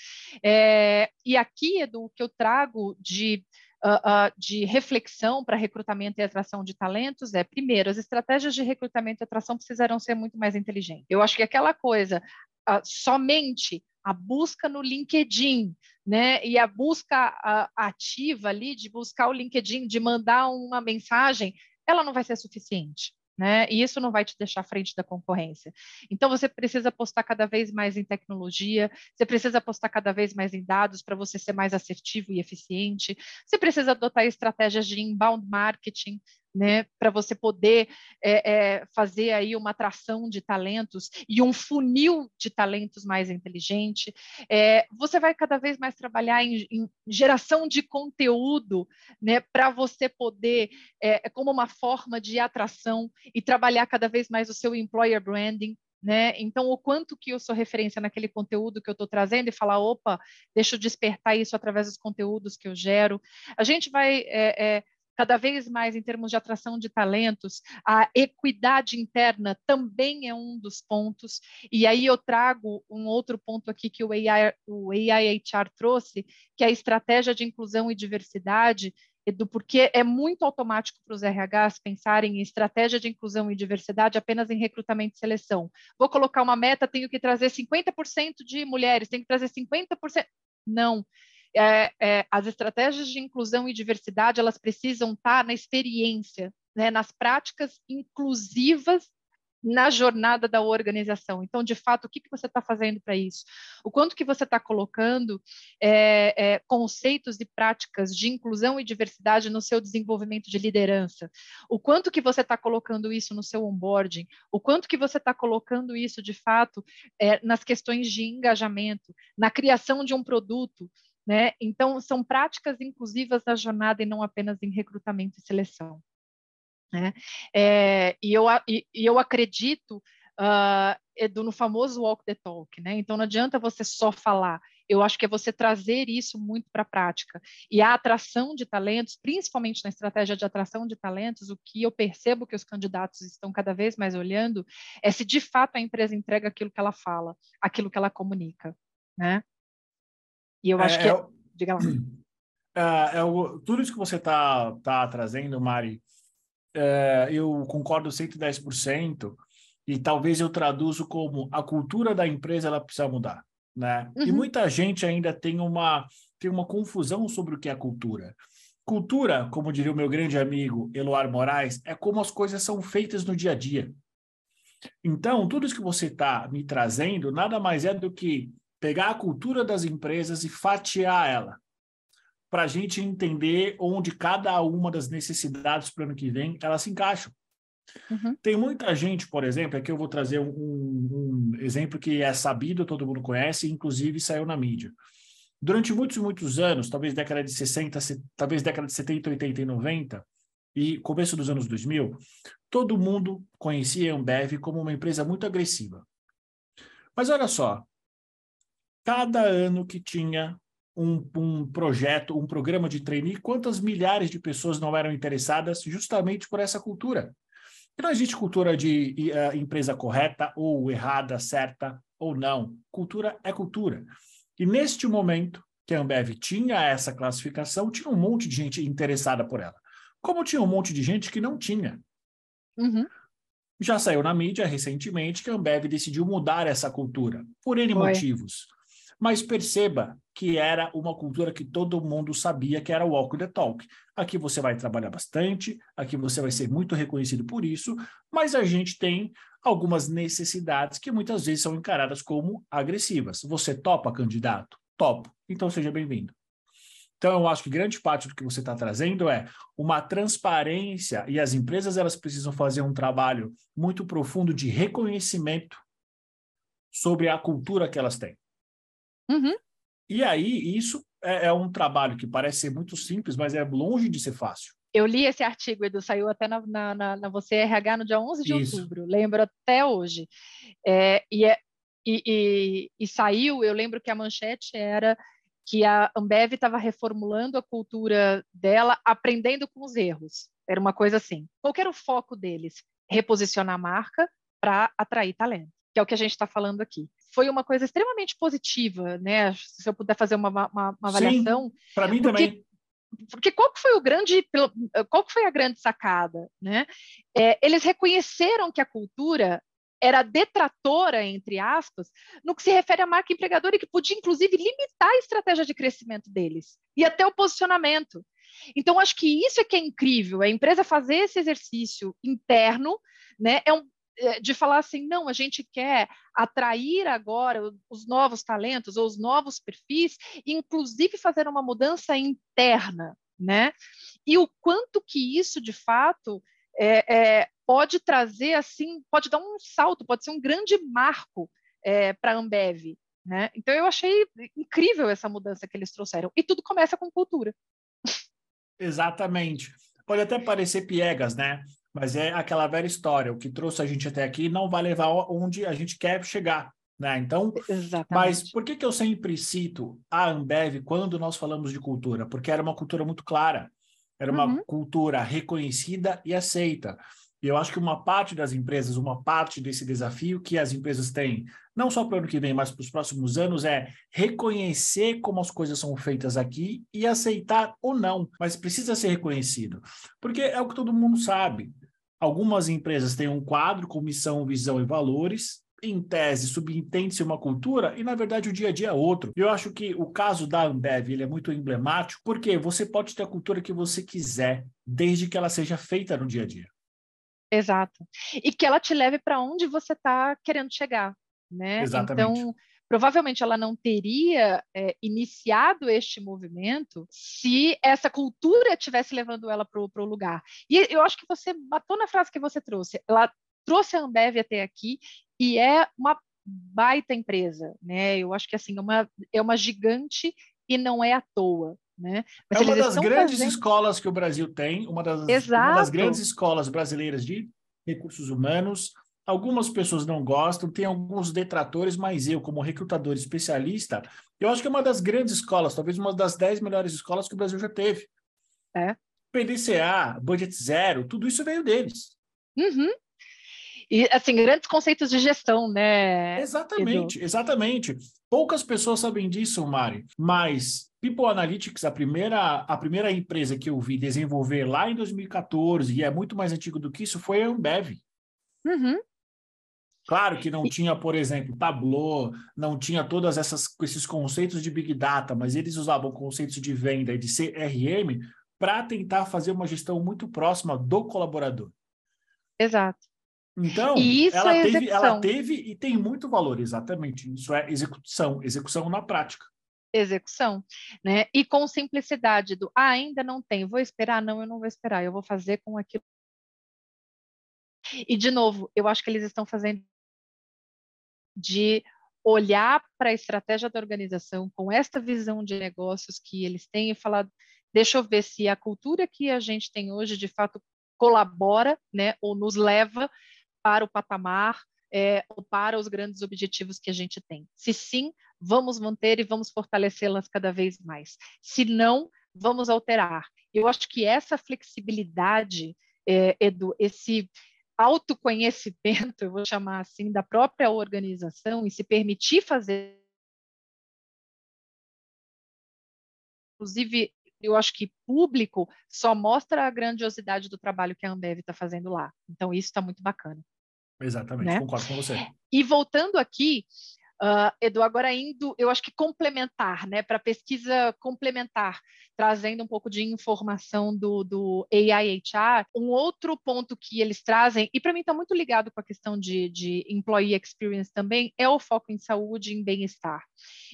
É, e aqui, Edu, o que eu trago de, uh, uh, de reflexão para recrutamento e atração de talentos é, primeiro, as estratégias de recrutamento e atração precisarão ser muito mais inteligentes. Eu acho que aquela coisa, uh, somente a busca no LinkedIn, né, e a busca ativa ali de buscar o LinkedIn, de mandar uma mensagem, ela não vai ser suficiente né? E isso não vai te deixar à frente da concorrência. Então você precisa apostar cada vez mais em tecnologia, você precisa apostar cada vez mais em dados para você ser mais assertivo e eficiente. Você precisa adotar estratégias de inbound marketing, né, para você poder é, é, fazer aí uma atração de talentos e um funil de talentos mais inteligente. É, você vai cada vez mais trabalhar em, em geração de conteúdo, né, para você poder, é, como uma forma de atração e trabalhar cada vez mais o seu employer branding, né? Então, o quanto que eu sou referência naquele conteúdo que eu estou trazendo e falar, opa, deixa eu despertar isso através dos conteúdos que eu gero. A gente vai é, é, cada vez mais em termos de atração de talentos, a equidade interna também é um dos pontos. E aí eu trago um outro ponto aqui que o AI, o AIHR trouxe, que é a estratégia de inclusão e diversidade, do porque é muito automático para os RHs pensarem em estratégia de inclusão e diversidade apenas em recrutamento e seleção. Vou colocar uma meta, tenho que trazer 50% de mulheres, tenho que trazer 50%. Não, é, é, as estratégias de inclusão e diversidade elas precisam estar na experiência, né, nas práticas inclusivas na jornada da organização. Então, de fato, o que, que você está fazendo para isso? O quanto que você está colocando é, é, conceitos e práticas de inclusão e diversidade no seu desenvolvimento de liderança? O quanto que você está colocando isso no seu onboarding? O quanto que você está colocando isso, de fato, é, nas questões de engajamento, na criação de um produto? Né? Então, são práticas inclusivas na jornada e não apenas em recrutamento e seleção. Né? É, e, eu, e, e, eu acredito, uh, Edu, no famoso walk the talk. Né? Então, não adianta você só falar. Eu acho que é você trazer isso muito para a prática. E a atração de talentos, principalmente na estratégia de atração de talentos, o que eu percebo que os candidatos estão cada vez mais olhando é se de fato a empresa entrega aquilo que ela fala, aquilo que ela comunica. Né? E eu acho é, que. É, diga lá. É, é o, tudo isso que você está tá trazendo, Mari, é, eu concordo 110%, e talvez eu traduzo como a cultura da empresa ela precisa mudar. Né? Uhum. E muita gente ainda tem uma, tem uma confusão sobre o que é cultura. Cultura, como diria o meu grande amigo Eloar Moraes, é como as coisas são feitas no dia a dia. Então, tudo isso que você está me trazendo nada mais é do que pegar a cultura das empresas e fatiar ela, para a gente entender onde cada uma das necessidades para o ano que vem elas se encaixam. Uhum. Tem muita gente, por exemplo, aqui eu vou trazer um, um, exemplo que é sabido, todo mundo conhece, inclusive saiu na mídia. Durante muitos, muitos anos, talvez década de 60, talvez década de 70, 80 e 90, e começo dos anos 2000, todo mundo conhecia a Ambev como uma empresa muito agressiva. Mas olha só, cada ano que tinha um, um, projeto, um programa de trainee, quantas milhares de pessoas não eram interessadas justamente por essa cultura? E não existe cultura de uh, empresa correta ou errada, certa ou não. Cultura é cultura. E neste momento que a Ambev tinha essa classificação, tinha um monte de gente interessada por ela. Como tinha um monte de gente que não tinha. Uhum. Já saiu na mídia recentemente que a Ambev decidiu mudar essa cultura, por N Foi. motivos. Mas perceba que era uma cultura que todo mundo sabia que era o walk the talk. Aqui você vai trabalhar bastante, aqui você vai ser muito reconhecido por isso, mas a gente tem algumas necessidades que muitas vezes são encaradas como agressivas. Você topa, candidato? Topo. Então seja bem-vindo. Então, eu acho que grande parte do que você está trazendo é uma transparência e as empresas elas precisam fazer um trabalho muito profundo de reconhecimento sobre a cultura que elas têm. Uhum. E aí, isso é, é, um trabalho que parece ser muito simples, mas é longe de ser fácil. Eu li esse artigo, Edu, saiu até na, na, na, na Você RH no dia 11 de isso. outubro, lembro até hoje. É, e, é, e, e, e saiu, eu lembro que a manchete era que a Ambev estava reformulando a cultura dela, aprendendo com os erros. Era uma coisa assim. Qual era o foco deles? Reposicionar a marca para atrair talento, que é o que a gente está falando aqui foi uma coisa extremamente positiva, né? Se eu puder fazer uma, uma, uma avaliação. Para mim porque, também. Porque qual que foi o grande, qual que foi a grande sacada, né? É, eles reconheceram que a cultura era detratora, entre aspas, no que se refere à marca empregadora e que podia, inclusive, limitar a estratégia de crescimento deles e até o posicionamento. Então, acho que isso é que é incrível, a empresa fazer esse exercício interno, né? É um, é, de falar assim, não, a gente quer atrair agora os novos talentos ou os novos perfis, inclusive fazer uma mudança interna, né? E o quanto que isso, de fato, é, é, pode trazer, assim, pode dar um salto, pode ser um grande marco é, para a Ambev, né? Então, eu achei incrível essa mudança que eles trouxeram. E tudo começa com cultura. Exatamente. Pode até parecer piegas, né? Mas é aquela velha história, o que trouxe a gente até aqui não vai levar onde a gente quer chegar, né? Então, Exatamente. mas por que, que eu sempre cito a Ambev quando nós falamos de cultura? Porque era uma cultura muito clara, era uma uhum. cultura reconhecida e aceita. E eu acho que uma parte das empresas, uma parte desse desafio que as empresas têm, não só para o ano que vem, mas para os próximos anos, é reconhecer como as coisas são feitas aqui e aceitar ou não, mas precisa ser reconhecido. Porque é o que todo mundo sabe. Algumas empresas têm um quadro com missão, visão e valores, em tese, subentende-se uma cultura e, na verdade, o dia a dia é outro. Eu acho que o caso da Ambev ele é muito emblemático, porque você pode ter a cultura que você quiser, desde que ela seja feita no dia a dia. Exato. E que ela te leve para onde você está querendo chegar, né? Exatamente. Então, provavelmente ela não teria é, iniciado este movimento se essa cultura tivesse levando ela para o lugar. E eu acho que você matou na frase que você trouxe. Ela trouxe a Ambev até aqui e é uma baita empresa, né? Eu acho que assim é uma, é uma gigante e não é à toa. Né? É uma das grandes fazendo... escolas que o Brasil tem, uma das, uma das grandes escolas brasileiras de recursos humanos. Algumas pessoas não gostam, tem alguns detratores, mas eu, como recrutador especialista, eu acho que é uma das grandes escolas, talvez uma das dez melhores escolas que o Brasil já teve. É. PDCA, Budget Zero, tudo isso veio deles. Uhum. E, assim, grandes conceitos de gestão, né? Exatamente, Edu? exatamente. Poucas pessoas sabem disso, Mari, mas People Analytics, a primeira, a primeira empresa que eu vi desenvolver lá em 2014, e é muito mais antigo do que isso, foi a Ambev. Uhum. Claro que não tinha, por exemplo, Tableau, não tinha todos esses conceitos de Big Data, mas eles usavam conceitos de venda e de CRM para tentar fazer uma gestão muito próxima do colaborador. Exato. Então, ela, é teve, ela teve e tem muito valor, exatamente. Isso é execução, execução na prática. Execução, né? E com simplicidade do ah, ainda não tem, vou esperar, não, eu não vou esperar, eu vou fazer com aquilo. E de novo, eu acho que eles estão fazendo de olhar para a estratégia da organização com esta visão de negócios que eles têm e falar, deixa eu ver se a cultura que a gente tem hoje de fato colabora, né, ou nos leva para o patamar é, ou para os grandes objetivos que a gente tem. Se sim, vamos manter e vamos fortalecê-las cada vez mais. Se não, vamos alterar. Eu acho que essa flexibilidade, é, Edu, esse autoconhecimento, eu vou chamar assim, da própria organização e se permitir fazer. Inclusive, eu acho que público só mostra a grandiosidade do trabalho que a Ambev está fazendo lá. Então, isso está muito bacana. Exatamente, né? concordo com você. E voltando aqui, uh, Edu, agora indo, eu acho que complementar, né, para pesquisa complementar, trazendo um pouco de informação do, do AIHR, um outro ponto que eles trazem, e para mim está muito ligado com a questão de, de employee experience também, é o foco em saúde e em bem-estar.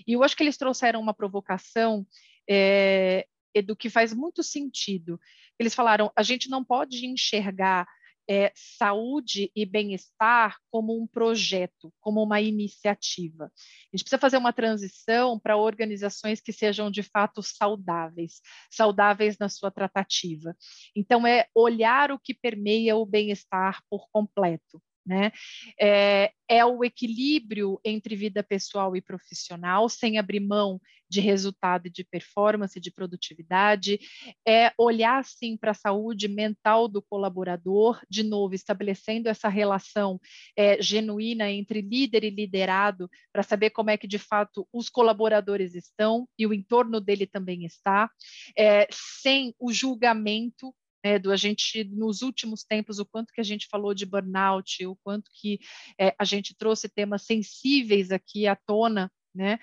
E eu acho que eles trouxeram uma provocação é, Edu, que faz muito sentido. Eles falaram: a gente não pode enxergar é, saúde e bem-estar como um projeto, como uma iniciativa. A gente precisa fazer uma transição para organizações que sejam de fato saudáveis, saudáveis na sua tratativa. Então, é olhar o que permeia o bem-estar por completo. Né? É, é, o equilíbrio entre vida pessoal e profissional, sem abrir mão de resultado de performance, de produtividade, é olhar sim para a saúde mental do colaborador, de novo, estabelecendo essa relação é, genuína entre líder e liderado, para saber como é que de fato os colaboradores estão e o entorno dele também está, é, sem o julgamento né, do a gente nos últimos tempos o quanto que a gente falou de burnout, o quanto que é, a gente trouxe temas sensíveis aqui à tona, né,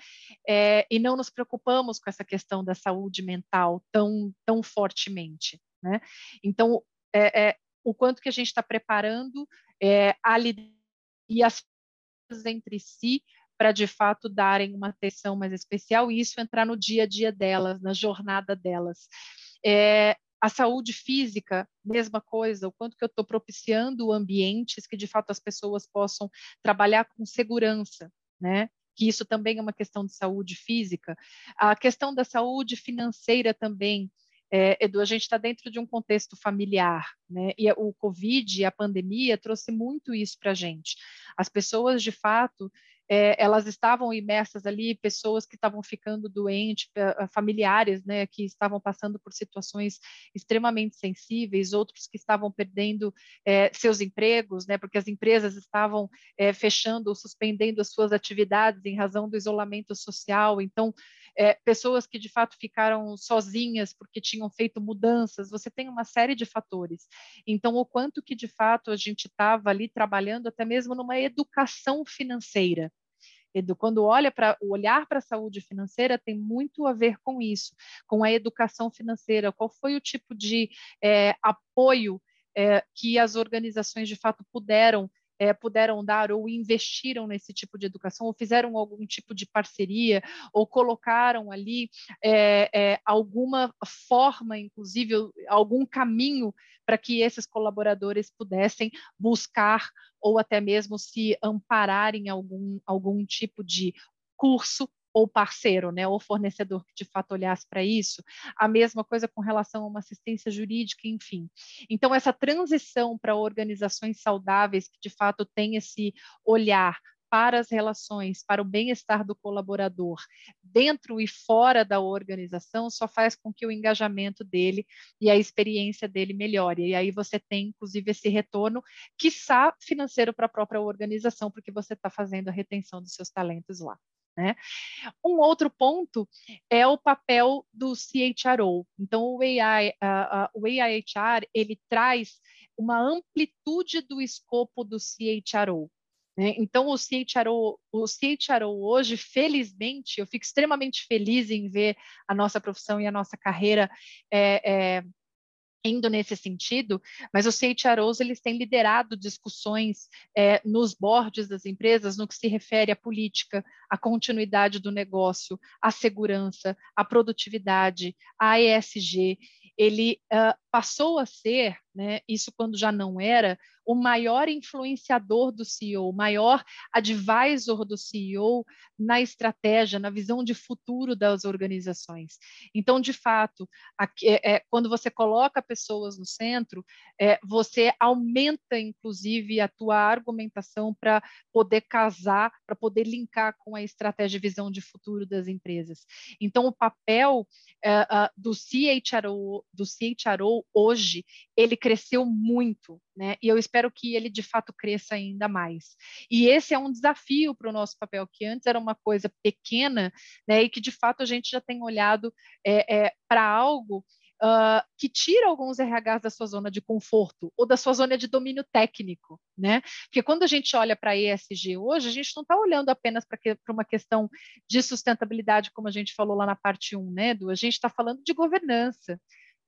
é, e não nos preocupamos com essa questão da saúde mental tão tão fortemente, né? Então é, é o quanto que a gente está preparando é, a e as entre si para de fato darem uma atenção mais especial e isso entrar no dia a dia delas, na jornada delas. É, a saúde física, mesma coisa, o quanto que eu estou propiciando ambientes que de fato as pessoas possam trabalhar com segurança, né? Que isso também é uma questão de saúde física. A questão da saúde financeira também, é, Edu, a gente está dentro de um contexto familiar, né? E o Covid, a pandemia, trouxe muito isso para a gente. As pessoas, de fato, é, elas estavam imersas ali, pessoas que estavam ficando doentes, familiares, né, que estavam passando por situações extremamente sensíveis, outros que estavam perdendo é, seus empregos, né, porque as empresas estavam é, fechando ou suspendendo as suas atividades em razão do isolamento social. Então, pessoas que de fato ficaram sozinhas porque tinham feito mudanças, você tem uma série de fatores. Então, o quanto que de fato a gente estava ali trabalhando até mesmo numa educação financeira. Edu, quando olha para o olhar para a saúde financeira tem muito a ver com isso, com a educação financeira. Qual foi o tipo de é, apoio é, que as organizações de fato puderam é, puderam dar ou investiram nesse tipo de educação, ou fizeram algum tipo de parceria, ou colocaram ali é, é, alguma forma, inclusive, algum caminho para que esses colaboradores pudessem buscar ou até mesmo se amparar em algum, algum tipo de curso ou parceiro, né, ou fornecedor que de fato olhasse para isso, a mesma coisa com relação a uma assistência jurídica, enfim. Então, essa transição para organizações saudáveis que de fato têm esse olhar para as relações, para o bem-estar do colaborador, dentro e fora da organização, só faz com que o engajamento dele e a experiência dele melhore. E aí você tem, inclusive, esse retorno, quiçá financeiro para a própria organização, porque você está fazendo a retenção dos seus talentos lá. Né? Um outro ponto é o papel do CHRO. Então, o AI, uh, uh, o AIHR, ele traz uma amplitude do escopo do CHRO. Né? Então, o CHRO, o CHRO hoje, felizmente, eu fico extremamente feliz em ver a nossa profissão e a nossa carreira é, é, indo nesse sentido, mas os CHROs eles têm liderado discussões é, nos boards das empresas no que se refere à política, à continuidade do negócio, à segurança, à produtividade, à ESG. Ele uh, passou a ser, né, isso quando já não era, o maior influenciador do CEO, o maior advisor do CEO na estratégia, na visão de futuro das organizações. Então, de fato, aqui, é, é, quando você coloca pessoas no centro, é, você aumenta, inclusive, a tua argumentação para poder casar, para poder linkar com a estratégia e visão de futuro das empresas. Então, o papel é, do CHRO, do CHRO hoje, ele cresceu muito, né? E eu espero que ele de fato cresça ainda mais. E esse é um desafio para o nosso papel, que antes era uma coisa pequena, né? E que de fato a gente já tem olhado é, é, para algo Uh, que tira alguns RHs da sua zona de conforto ou da sua zona de domínio técnico, né? Porque quando a gente olha para ESG hoje, a gente não está olhando apenas para que, uma questão de sustentabilidade, como a gente falou lá na parte 1, né, Edu? A gente está falando de governança,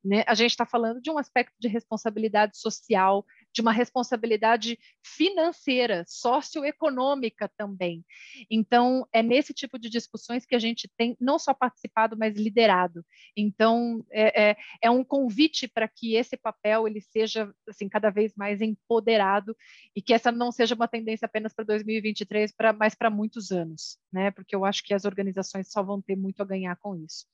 né? A gente está falando de um aspecto de responsabilidade social, de uma responsabilidade financeira, socioeconômica também. Então, é nesse tipo de discussões que a gente tem não só participado, mas liderado. Então, é, é, é um convite para que esse papel ele seja assim cada vez mais empoderado e que essa não seja uma tendência apenas para 2023, para mas para muitos anos, né? Porque eu acho que as organizações só vão ter muito a ganhar com isso.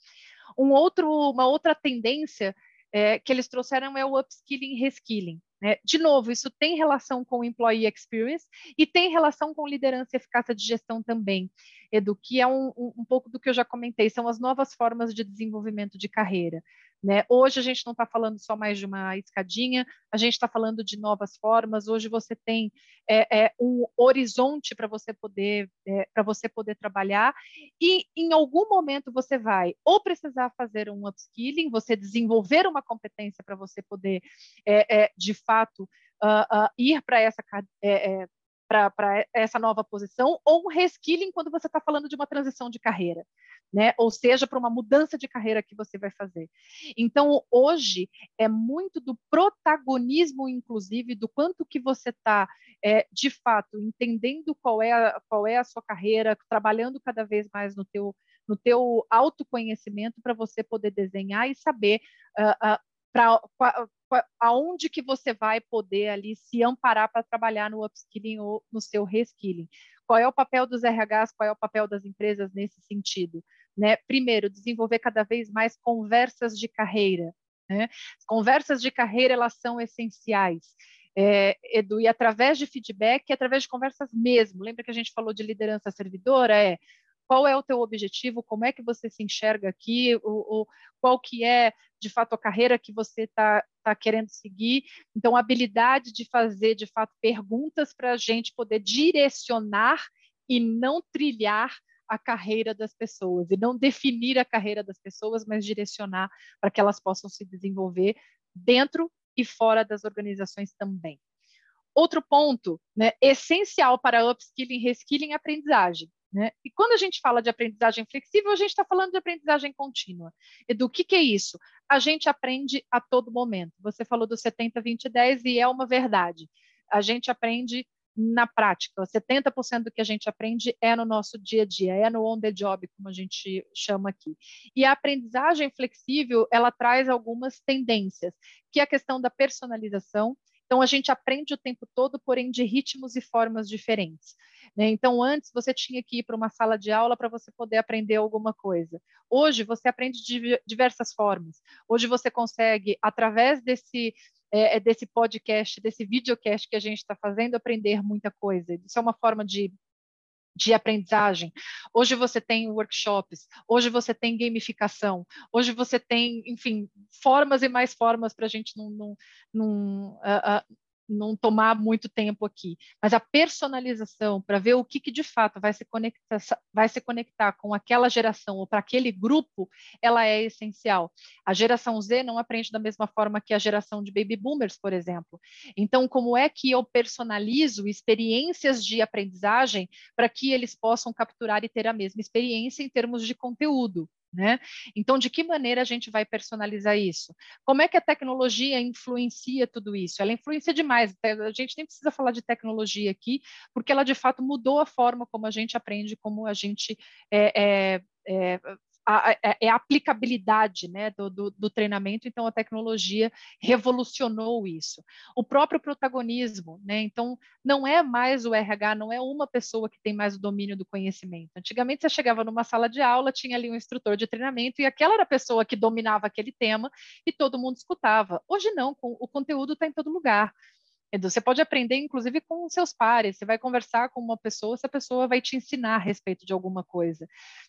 Um outro, uma outra tendência é, que eles trouxeram é o upskilling e reskilling. Né? De novo, isso tem relação com employee experience e tem relação com liderança e eficácia de gestão também, Edu, que é um, um, um pouco do que eu já comentei, são as novas formas de desenvolvimento de carreira. Né? Hoje a gente não está falando só mais de uma escadinha, a gente está falando de novas formas. Hoje você tem é, é, um horizonte para você poder é, para você poder trabalhar e em algum momento você vai ou precisar fazer um upskilling, você desenvolver uma competência para você poder é, é, de fato uh, uh, ir para essa é, para essa nova posição, ou um reskilling quando você está falando de uma transição de carreira, né? Ou seja, para uma mudança de carreira que você vai fazer. Então, hoje é muito do protagonismo, inclusive, do quanto que você está, é, de fato, entendendo qual é, a, qual é a sua carreira, trabalhando cada vez mais no teu no teu autoconhecimento para você poder desenhar e saber uh, uh, para aonde que você vai poder ali se amparar para trabalhar no upskilling ou no seu reskilling. Qual é o papel dos RHs, qual é o papel das empresas nesse sentido? Né? Primeiro, desenvolver cada vez mais conversas de carreira. Né? Conversas de carreira, elas são essenciais. É, Edu, e através de feedback e através de conversas mesmo. Lembra que a gente falou de liderança servidora? É qual é o teu objetivo, como é que você se enxerga aqui, o, qual que é, de fato, a carreira que você está tá querendo seguir. Então, a habilidade de fazer, de fato, perguntas para a gente poder direcionar e não trilhar a carreira das pessoas, e não definir a carreira das pessoas, mas direcionar para que elas possam se desenvolver dentro e fora das organizações também. Outro ponto, né, essencial para upskilling, reskilling e aprendizagem Né? E quando a gente fala de aprendizagem flexível, a gente está falando de aprendizagem contínua. E do que, que é isso? A gente aprende a todo momento. Você falou do 70, 20, 10 e é uma verdade. A gente aprende na prática. 70% do que a gente aprende é no nosso dia a dia, é no on the job, como a gente chama aqui. E a aprendizagem flexível, ela traz algumas tendências, que é a questão da personalização. Então, a gente aprende o tempo todo, porém de ritmos e formas diferentes. Né? Então, antes você tinha que ir para uma sala de aula para você poder aprender alguma coisa. Hoje, você aprende de diversas formas. Hoje, você consegue, através desse é, é, desse podcast, desse videocast que a gente está fazendo, aprender muita coisa. Isso é uma forma de de aprendizagem. Hoje você tem workshops, hoje você tem gamificação, hoje você tem, enfim, formas e mais formas para a gente não, não, não uh, uh, não tomar muito tempo aqui, mas a personalização para ver o que, que de fato vai se conectar, vai se conectar com aquela geração ou para aquele grupo, ela é essencial. A geração Z não aprende da mesma forma que a geração de baby boomers, por exemplo. Então, como é que eu personalizo experiências de aprendizagem para que eles possam capturar e ter a mesma experiência em termos de conteúdo? Né? Então, de que maneira a gente vai personalizar isso? Como é que a tecnologia influencia tudo isso? Ela influencia demais. A gente nem precisa falar de tecnologia aqui, porque ela de fato mudou a forma como a gente aprende, como a gente é, é, é, a, a, é a aplicabilidade né, do, do, do, treinamento, então a tecnologia revolucionou isso. O próprio protagonismo, né, então não é mais o RH, não é uma pessoa que tem mais o domínio do conhecimento. Antigamente você chegava numa sala de aula, tinha ali um instrutor de treinamento e aquela era a pessoa que dominava aquele tema e todo mundo escutava. Hoje não, o conteúdo está em todo lugar. Você pode aprender, inclusive, com seus pares. Você vai conversar com uma pessoa, essa pessoa vai te ensinar a respeito de alguma coisa.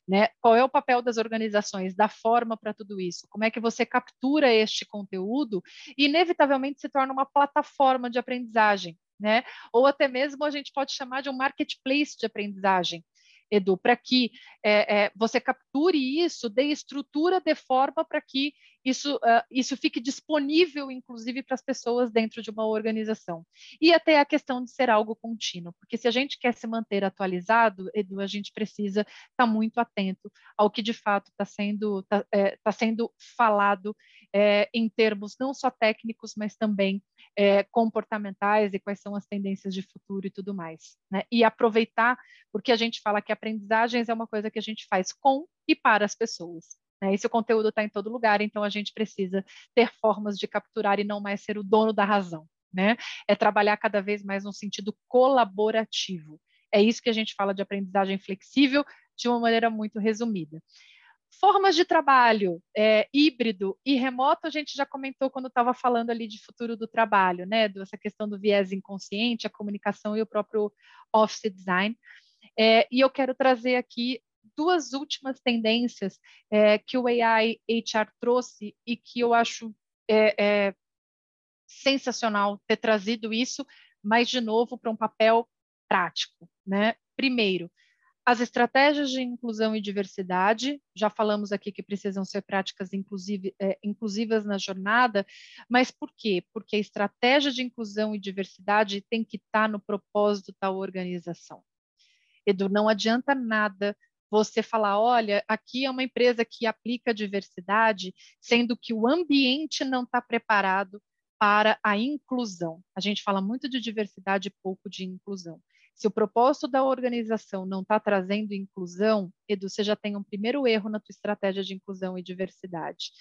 Né? Qual é o papel das organizações, da forma para tudo isso? Como é que você captura este conteúdo e, inevitavelmente, se torna uma plataforma de aprendizagem? Né? Ou até mesmo a gente pode chamar de um marketplace de aprendizagem. Edu, para que é, é, você capture isso, dê estrutura, de forma para que isso, uh, isso fique disponível, inclusive, para as pessoas dentro de uma organização. E até a questão de ser algo contínuo, porque se a gente quer se manter atualizado, Edu, a gente precisa estar tá muito atento ao que de fato está sendo, tá, é, tá sendo falado é, em termos não só técnicos, mas também é, comportamentais e quais são as tendências de futuro e tudo mais. Né? E aproveitar, porque a gente fala que aprendizagens é uma coisa que a gente faz com e para as pessoas. Né? Esse conteúdo está em todo lugar, então a gente precisa ter formas de capturar e não mais ser o dono da razão. Né? É trabalhar cada vez mais no sentido colaborativo. É isso que a gente fala de aprendizagem flexível de uma maneira muito resumida. Formas de trabalho é, híbrido e remoto, a gente já comentou quando estava falando ali de futuro do trabalho, né? Dessa questão do viés inconsciente, a comunicação e o próprio office design. É, e eu quero trazer aqui duas últimas tendências é, que o AI HR trouxe e que eu acho é, é, sensacional ter trazido isso, mas, de novo, para um papel prático. Né? Primeiro, as estratégias de inclusão e diversidade, já falamos aqui que precisam ser práticas inclusive, é, inclusivas na jornada, mas por quê? Porque a estratégia de inclusão e diversidade tem que estar no propósito da organização. Edu, não adianta nada você falar, olha, aqui é uma empresa que aplica diversidade, sendo que o ambiente não está preparado para a inclusão. A gente fala muito de diversidade e pouco de inclusão. Se o propósito da organização não está trazendo inclusão, Edu, você já tem um primeiro erro na tua estratégia de inclusão e diversidade.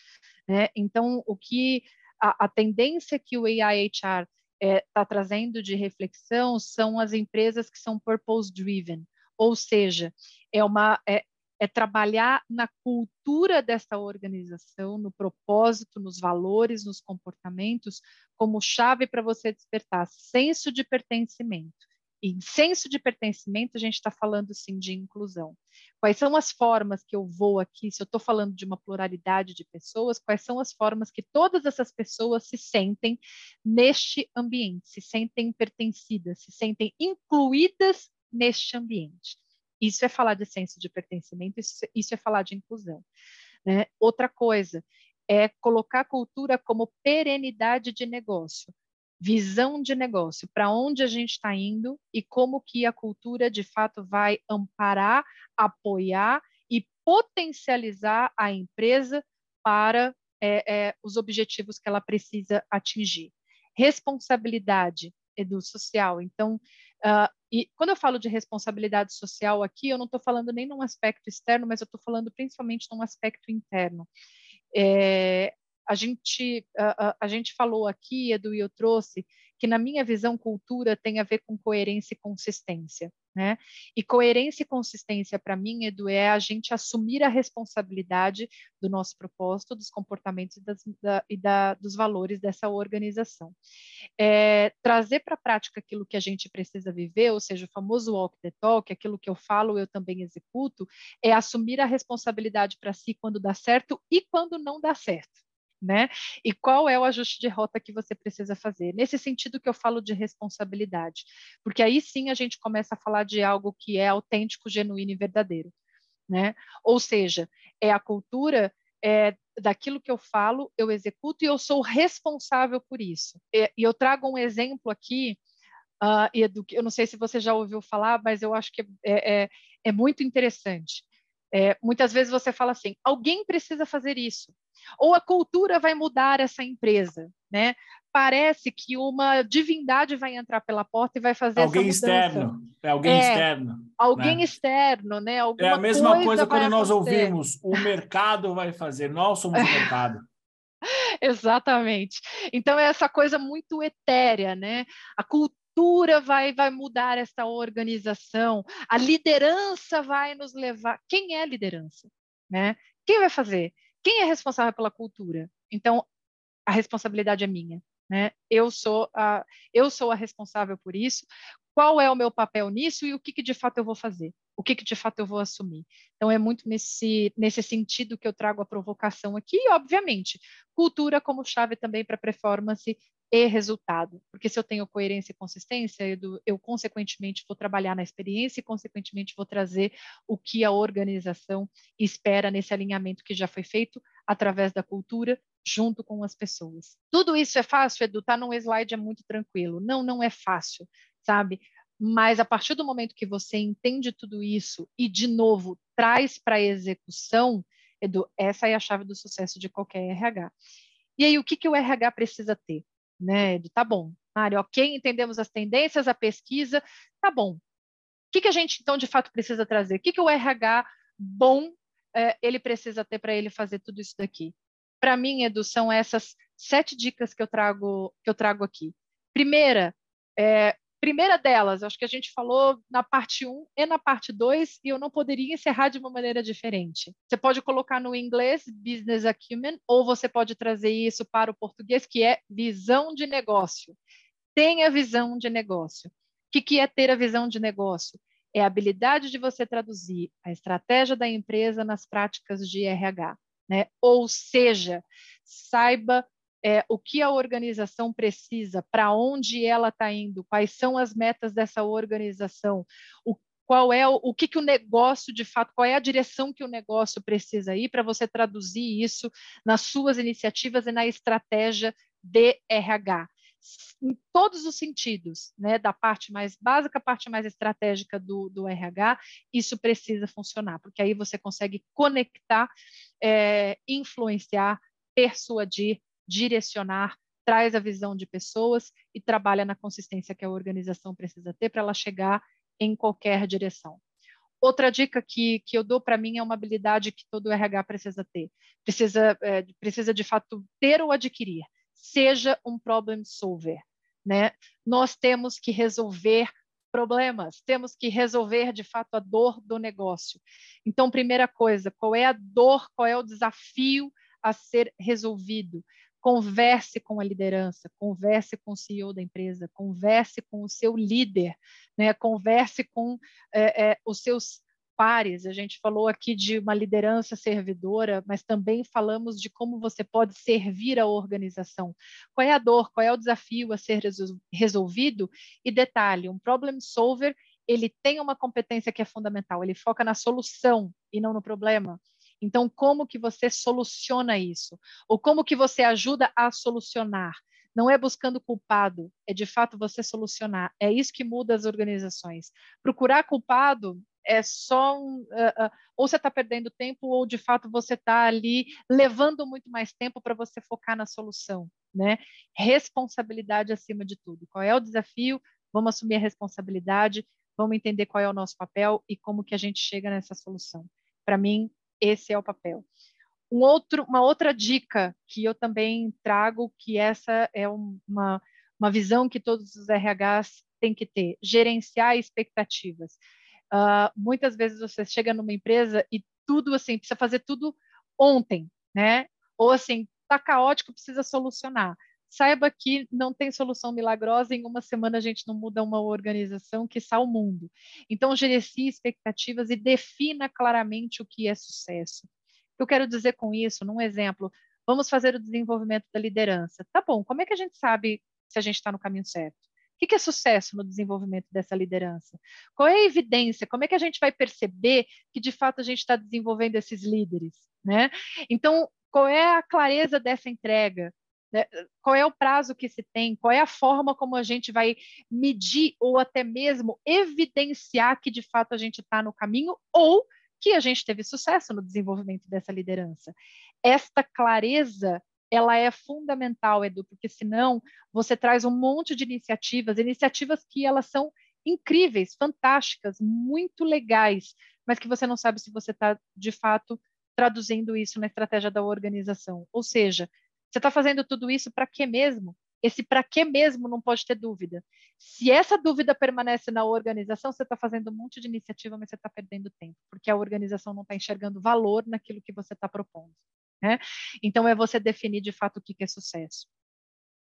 Né? Então, o que a, a tendência que o AIHR está é, tá trazendo de reflexão são as empresas que são purpose driven, ou seja, é, uma, é, é trabalhar na cultura dessa organização, no propósito, nos valores, nos comportamentos, como chave para você despertar senso de pertencimento. Em senso de pertencimento, a gente está falando sim de inclusão. Quais são as formas que eu vou aqui, se eu estou falando de uma pluralidade de pessoas, quais são as formas que todas essas pessoas se sentem neste ambiente, se sentem pertencidas, se sentem incluídas neste ambiente. Isso é falar de senso de pertencimento, isso, isso é falar de inclusão. Né? Outra coisa é colocar a cultura como perenidade de negócio. Visão de negócio, para onde a gente está indo e como que a cultura de fato vai amparar, apoiar e potencializar a empresa para é, é, os objetivos que ela precisa atingir. Responsabilidade do social. Então, uh, e quando eu falo de responsabilidade social aqui, eu não estou falando nem num aspecto externo, mas eu estou falando principalmente num aspecto interno. É, a gente, a, a, gente falou aqui, Edu, e eu trouxe, que na minha visão, cultura tem a ver com coerência e consistência. Né? E coerência e consistência, para mim, Edu, é a gente assumir a responsabilidade do nosso propósito, dos comportamentos e, das, da, e da, dos valores dessa organização. É, trazer para a prática aquilo que a gente precisa viver, ou seja, o famoso walk the talk, aquilo que eu falo, eu também executo, é assumir a responsabilidade para si quando dá certo e quando não dá certo né? E qual é o ajuste de rota que você precisa fazer? Nesse sentido que eu falo de responsabilidade, porque aí sim a gente começa a falar de algo que é autêntico, genuíno e verdadeiro, né? Ou seja, é a cultura é, daquilo que eu falo, eu executo e eu sou responsável por isso. E, e eu trago um exemplo aqui, uh, Edu, eu não sei se você já ouviu falar, mas eu acho que é, é, é muito interessante. É, muitas vezes você fala assim: alguém precisa fazer isso, ou a cultura vai mudar essa empresa, né? Parece que uma divindade vai entrar pela porta e vai fazer alguém essa mudança. externo, é alguém é, externo, alguém né? externo, né? Alguma é a mesma coisa, coisa quando nós ouvimos: o mercado vai fazer, nós somos o mercado. Exatamente. Então é essa coisa muito etérea, né? A cultura cultura vai, vai mudar essa organização, a liderança vai nos levar. Quem é a liderança? Né? Quem vai fazer? Quem é responsável pela cultura? Então, a responsabilidade é minha. Né? Eu sou a eu sou a responsável por isso. Qual é o meu papel nisso e o que, que de fato eu vou fazer? O que, que de fato eu vou assumir? Então é muito nesse nesse sentido que eu trago a provocação aqui. E, obviamente, cultura como chave também para performance e resultado. Porque se eu tenho coerência e consistência, eu, eu, consequentemente vou trabalhar na experiência e consequentemente vou trazer o que a organização espera nesse alinhamento que já foi feito através da cultura junto com as pessoas. Tudo isso é fácil, Edu, tá num slide é muito tranquilo. Não, não é fácil, sabe? Mas a partir do momento que você entende tudo isso e de novo traz para a execução, Edu, essa é a chave do sucesso de qualquer RH. E aí, o que, que o RH precisa ter? Né? De, tá bom, Mário, ok, entendemos as tendências, a pesquisa, tá bom. O que, que a gente, então, de fato, precisa trazer? O que, que o RH bom é, ele precisa ter para ele fazer tudo isso daqui? Para mim, Edu, são essas sete dicas que eu trago, que eu trago aqui. Primeira, é, Primeira delas, acho que a gente falou na parte 1 e na parte 2, e eu não poderia encerrar de uma maneira diferente. Você pode colocar no inglês business acumen, ou você pode trazer isso para o português, que é visão de negócio. Tenha visão de negócio. O que, que é ter a visão de negócio? É a habilidade de você traduzir a estratégia da empresa nas práticas de RH. Né? Ou seja, saiba é, o que a organização precisa, para onde ela está indo, quais são as metas dessa organização, o, qual é o, que, que o negócio, de fato, qual é a direção que o negócio precisa ir para você traduzir isso nas suas iniciativas e na estratégia de RH. Em todos os sentidos, né, da parte mais básica à parte mais estratégica do, do RH, isso precisa funcionar, porque aí você consegue conectar, é, influenciar, persuadir direcionar, traz a visão de pessoas e trabalha na consistência que a organização precisa ter para ela chegar em qualquer direção. Outra dica que, que eu dou para mim é uma habilidade que todo RH precisa ter. Precisa, é, precisa de fato ter ou adquirir. Seja um problem solver. Né? Nós temos que resolver problemas, temos que resolver de fato a dor do negócio. Então, primeira coisa, qual é a dor, qual é o desafio a ser resolvido? Converse com a liderança, converse com o CEO da empresa, converse com o seu líder, né? converse com é, é, os seus pares. A gente falou aqui de uma liderança servidora, mas também falamos de como você pode servir a organização. Qual é a dor, qual é o desafio a ser resolvido? E detalhe, um problem solver, ele tem uma competência que é fundamental, ele foca na solução e não no problema. Então, como que você soluciona isso? Ou como que você ajuda a solucionar? não é buscando culpado, é de fato você solucionar. É isso que muda as organizações. Procurar culpado é só um, uh, uh, ou você está perdendo tempo ou de fato você está ali levando muito mais tempo para você focar na solução, né? Responsabilidade acima de tudo. Qual é o desafio? Vamos assumir a responsabilidade, vamos entender qual é o nosso papel e como que a gente chega nessa solução. Para mim, esse é o papel. Um outro, uma outra dica que eu também trago, que essa é uma, uma visão que todos os RHs têm que ter, gerenciar expectativas. Uh, muitas vezes você chega numa empresa e tudo assim, precisa fazer tudo ontem, né? Ou assim, tá caótico, precisa solucionar. Saiba que não tem solução milagrosa, em uma semana a gente não muda uma organização que está o mundo. Então, gerencie expectativas e defina claramente o que é sucesso. O que eu quero dizer com isso, num exemplo, vamos fazer o desenvolvimento da liderança. Tá bom, como é que a gente sabe se a gente está no caminho certo? O que é sucesso no desenvolvimento dessa liderança? Qual é a evidência? Como é que a gente vai perceber que de fato a gente está desenvolvendo esses líderes? Né? Então, qual é a clareza dessa entrega? Né? Qual é o prazo que se tem? Qual é a forma como a gente vai medir ou até mesmo evidenciar que de fato a gente está no caminho ou que a gente teve sucesso no desenvolvimento dessa liderança? Esta clareza ela é fundamental, Edu, porque senão você traz um monte de iniciativas, iniciativas que elas são incríveis, fantásticas, muito legais, mas que você não sabe se você está, de fato, traduzindo isso na estratégia da organização. Ou seja, você está fazendo tudo isso para quê mesmo? Esse para quê mesmo não pode ter dúvida. Se essa dúvida permanece na organização, você está fazendo um monte de iniciativa, mas você está perdendo tempo, porque a organização não está enxergando valor naquilo que você está propondo. Né? Então, é você definir de fato o que é sucesso.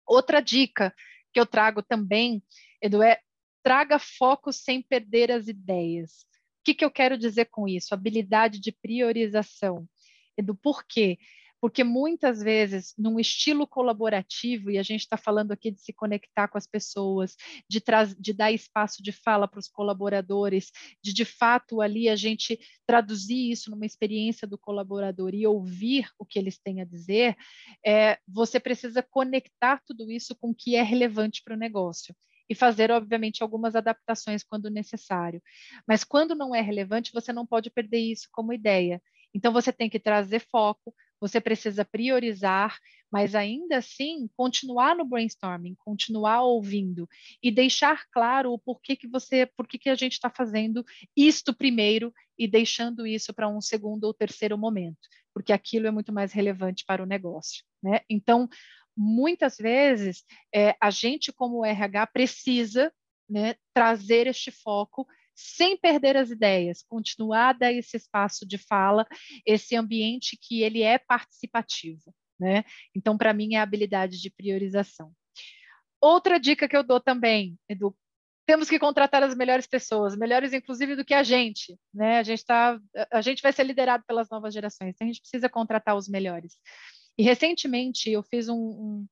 Outra dica que eu trago também, Edu, é traga foco sem perder as ideias. O que, que eu quero dizer com isso? Habilidade de priorização. Edu, por quê? Porque muitas vezes, num estilo colaborativo, e a gente está falando aqui de se conectar com as pessoas, de, de dar espaço de fala para os colaboradores, de de fato ali a gente traduzir isso numa experiência do colaborador e ouvir o que eles têm a dizer, é, você precisa conectar tudo isso com o que é relevante para o negócio e fazer, obviamente, algumas adaptações quando necessário. Mas quando não é relevante, você não pode perder isso como ideia. Então, você tem que trazer foco, você precisa priorizar, mas ainda assim continuar no brainstorming, continuar ouvindo e deixar claro o porquê que você, por que a gente está fazendo isto primeiro e deixando isso para um segundo ou terceiro momento, porque aquilo é muito mais relevante para o negócio. Né? Então, muitas vezes, é, a gente, como RH, precisa né, trazer este foco sem perder as ideias, continuar a dar esse espaço de fala, esse ambiente que ele é participativo. Né? Então, para mim, é a habilidade de priorização. Outra dica que eu dou também, Edu, temos que contratar as melhores pessoas, melhores inclusive do que a gente, né? A gente tá, a gente vai ser liderado pelas novas gerações, então a gente precisa contratar os melhores. E recentemente eu fiz um, um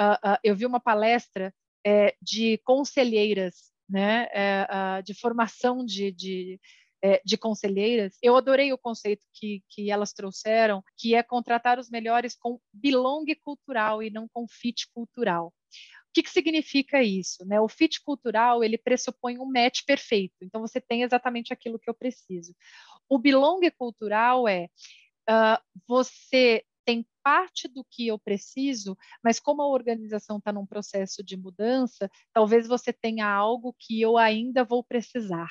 uh, uh, eu vi uma palestra é, de conselheiras né, é, de formação de, de, é, de conselheiras. Eu adorei o conceito que, que elas trouxeram, que é contratar os melhores com belong cultural e não com fit cultural. O que, que, significa isso? Né? O fit cultural ele pressupõe um match perfeito. Então você tem exatamente aquilo que eu preciso. O belong cultural é uh, você tem parte do que eu preciso, mas como a organização está num processo de mudança, talvez você tenha algo que eu ainda vou precisar.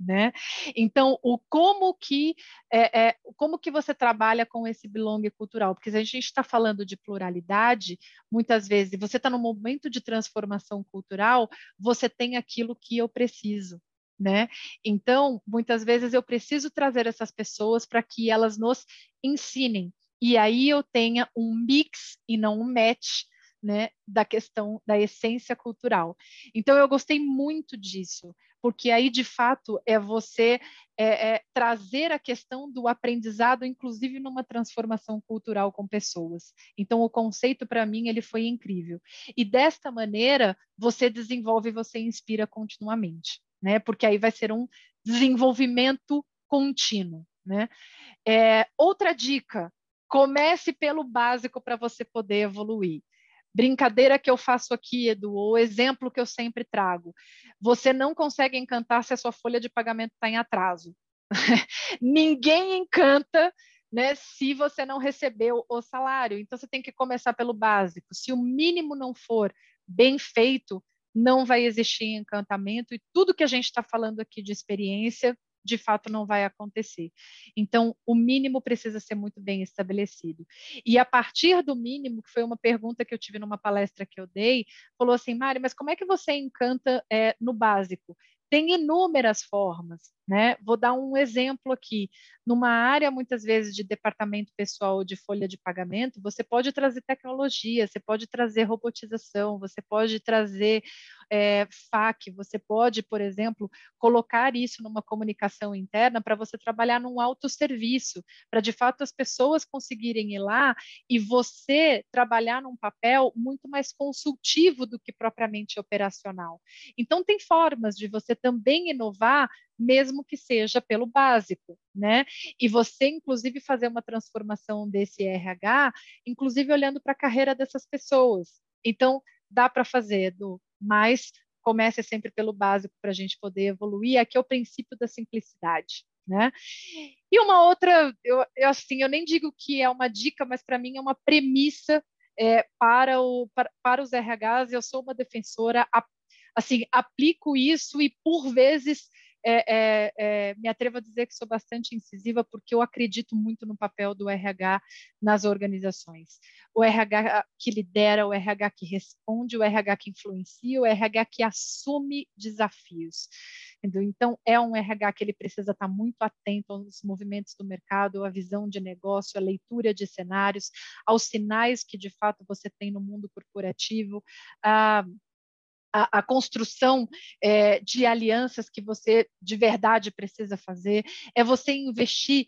Né? Então, o como que é, é, como que você trabalha com esse belong cultural? Porque se a gente está falando de pluralidade, muitas vezes você está num momento de transformação cultural, você tem aquilo que eu preciso. Né? Então, muitas vezes eu preciso trazer essas pessoas para que elas nos ensinem, e aí eu tenha um mix e não um match né, da questão da essência cultural. Então eu gostei muito disso, porque aí de fato é você é, é, trazer a questão do aprendizado, inclusive numa transformação cultural com pessoas. Então o conceito para mim ele foi incrível. E desta maneira você desenvolve, você inspira continuamente, né? Porque aí vai ser um desenvolvimento contínuo, né? É, outra dica Comece pelo básico para você poder evoluir. brincadeira que eu faço aqui, Edu, o exemplo que eu sempre trago. Você não consegue encantar se a sua folha de pagamento está em atraso. Ninguém encanta né, se você não recebeu o salário. Então, você tem que começar pelo básico. Se o mínimo não for bem feito, não vai existir encantamento e tudo que a gente está falando aqui de experiência de fato não vai acontecer. Então, o mínimo precisa ser muito bem estabelecido. E a partir do mínimo, que foi uma pergunta que eu tive numa palestra que eu dei, falou assim, Mari, mas como é que você encanta é, no básico? Tem inúmeras formas. Né? Vou dar um exemplo aqui. Numa área, muitas vezes, de departamento pessoal de folha de pagamento, você pode trazer tecnologia, você pode trazer robotização, você pode trazer é, FAQ, você pode, por exemplo, colocar isso numa comunicação interna para você trabalhar num autosserviço, para de fato as pessoas conseguirem ir lá e você trabalhar num papel muito mais consultivo do que propriamente operacional. Então, tem formas de você também inovar mesmo que seja pelo básico, né? E você, inclusive, fazer uma transformação desse RH, inclusive olhando para a carreira dessas pessoas. Então, dá para fazer, do mas comece sempre pelo básico para a gente poder evoluir. Aqui é o princípio da simplicidade. Né? E uma outra, eu, eu, assim, eu nem digo que é uma dica, mas para mim é uma premissa é, para, o, para, para os RHs. Eu sou uma defensora, assim, aplico isso e por vezes é, é, é, me atrevo a dizer que sou bastante incisiva porque eu acredito muito no papel do RH nas organizações. O RH que lidera, o RH que responde, o RH que influencia, o RH que assume desafios. Então, é um RH que ele precisa estar muito atento aos movimentos do mercado, à visão de negócio, à leitura de cenários, aos sinais que de fato você tem no mundo corporativo, a, a construção é, de alianças que você de verdade precisa fazer, é você investir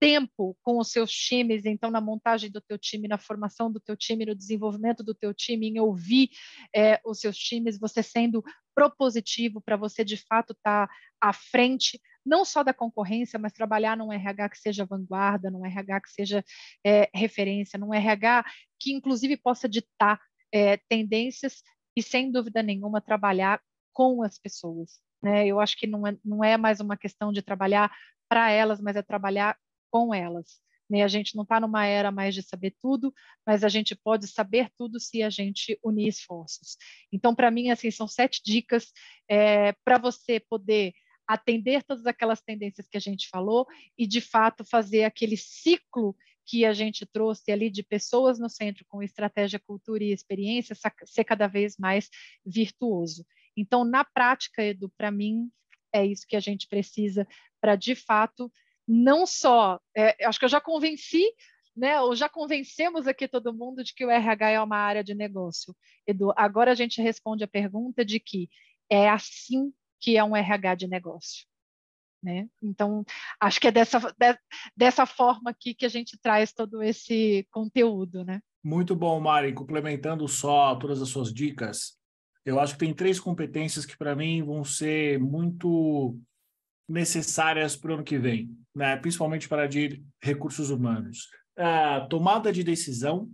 tempo com os seus times, então na montagem do teu time, na formação do teu time, no desenvolvimento do teu time, em ouvir é, os seus times, você sendo propositivo para você de fato estar tá à frente, não só da concorrência, mas trabalhar num RH que seja vanguarda, num RH que seja é, referência, num RH que inclusive possa ditar é, tendências e, sem dúvida nenhuma, trabalhar com as pessoas. Né? Eu acho que não é, não é mais uma questão de trabalhar para elas, mas é trabalhar com elas. Né? A gente não está numa era mais de saber tudo, mas a gente pode saber tudo se a gente unir esforços. Então, para mim, assim, são sete dicas é, para você poder atender todas aquelas tendências que a gente falou e, de fato, fazer aquele ciclo que a gente trouxe ali de pessoas no centro com estratégia, cultura e experiência ser cada vez mais virtuoso. Então, na prática, Edu, para mim, é isso que a gente precisa para, de fato, não só. É, acho que eu já convenci, né, ou já convencemos aqui todo mundo de que o RH é uma área de negócio. Edu, agora a gente responde a pergunta de que é assim que é um RH de negócio. Né? Então, acho que é dessa, de, dessa forma aqui que a gente traz todo esse conteúdo. Né? Muito bom, Mari. Complementando só todas as suas dicas, eu acho que tem três competências que, para mim, vão ser muito necessárias para o ano que vem, né? principalmente para de recursos humanos. tomada de decisão,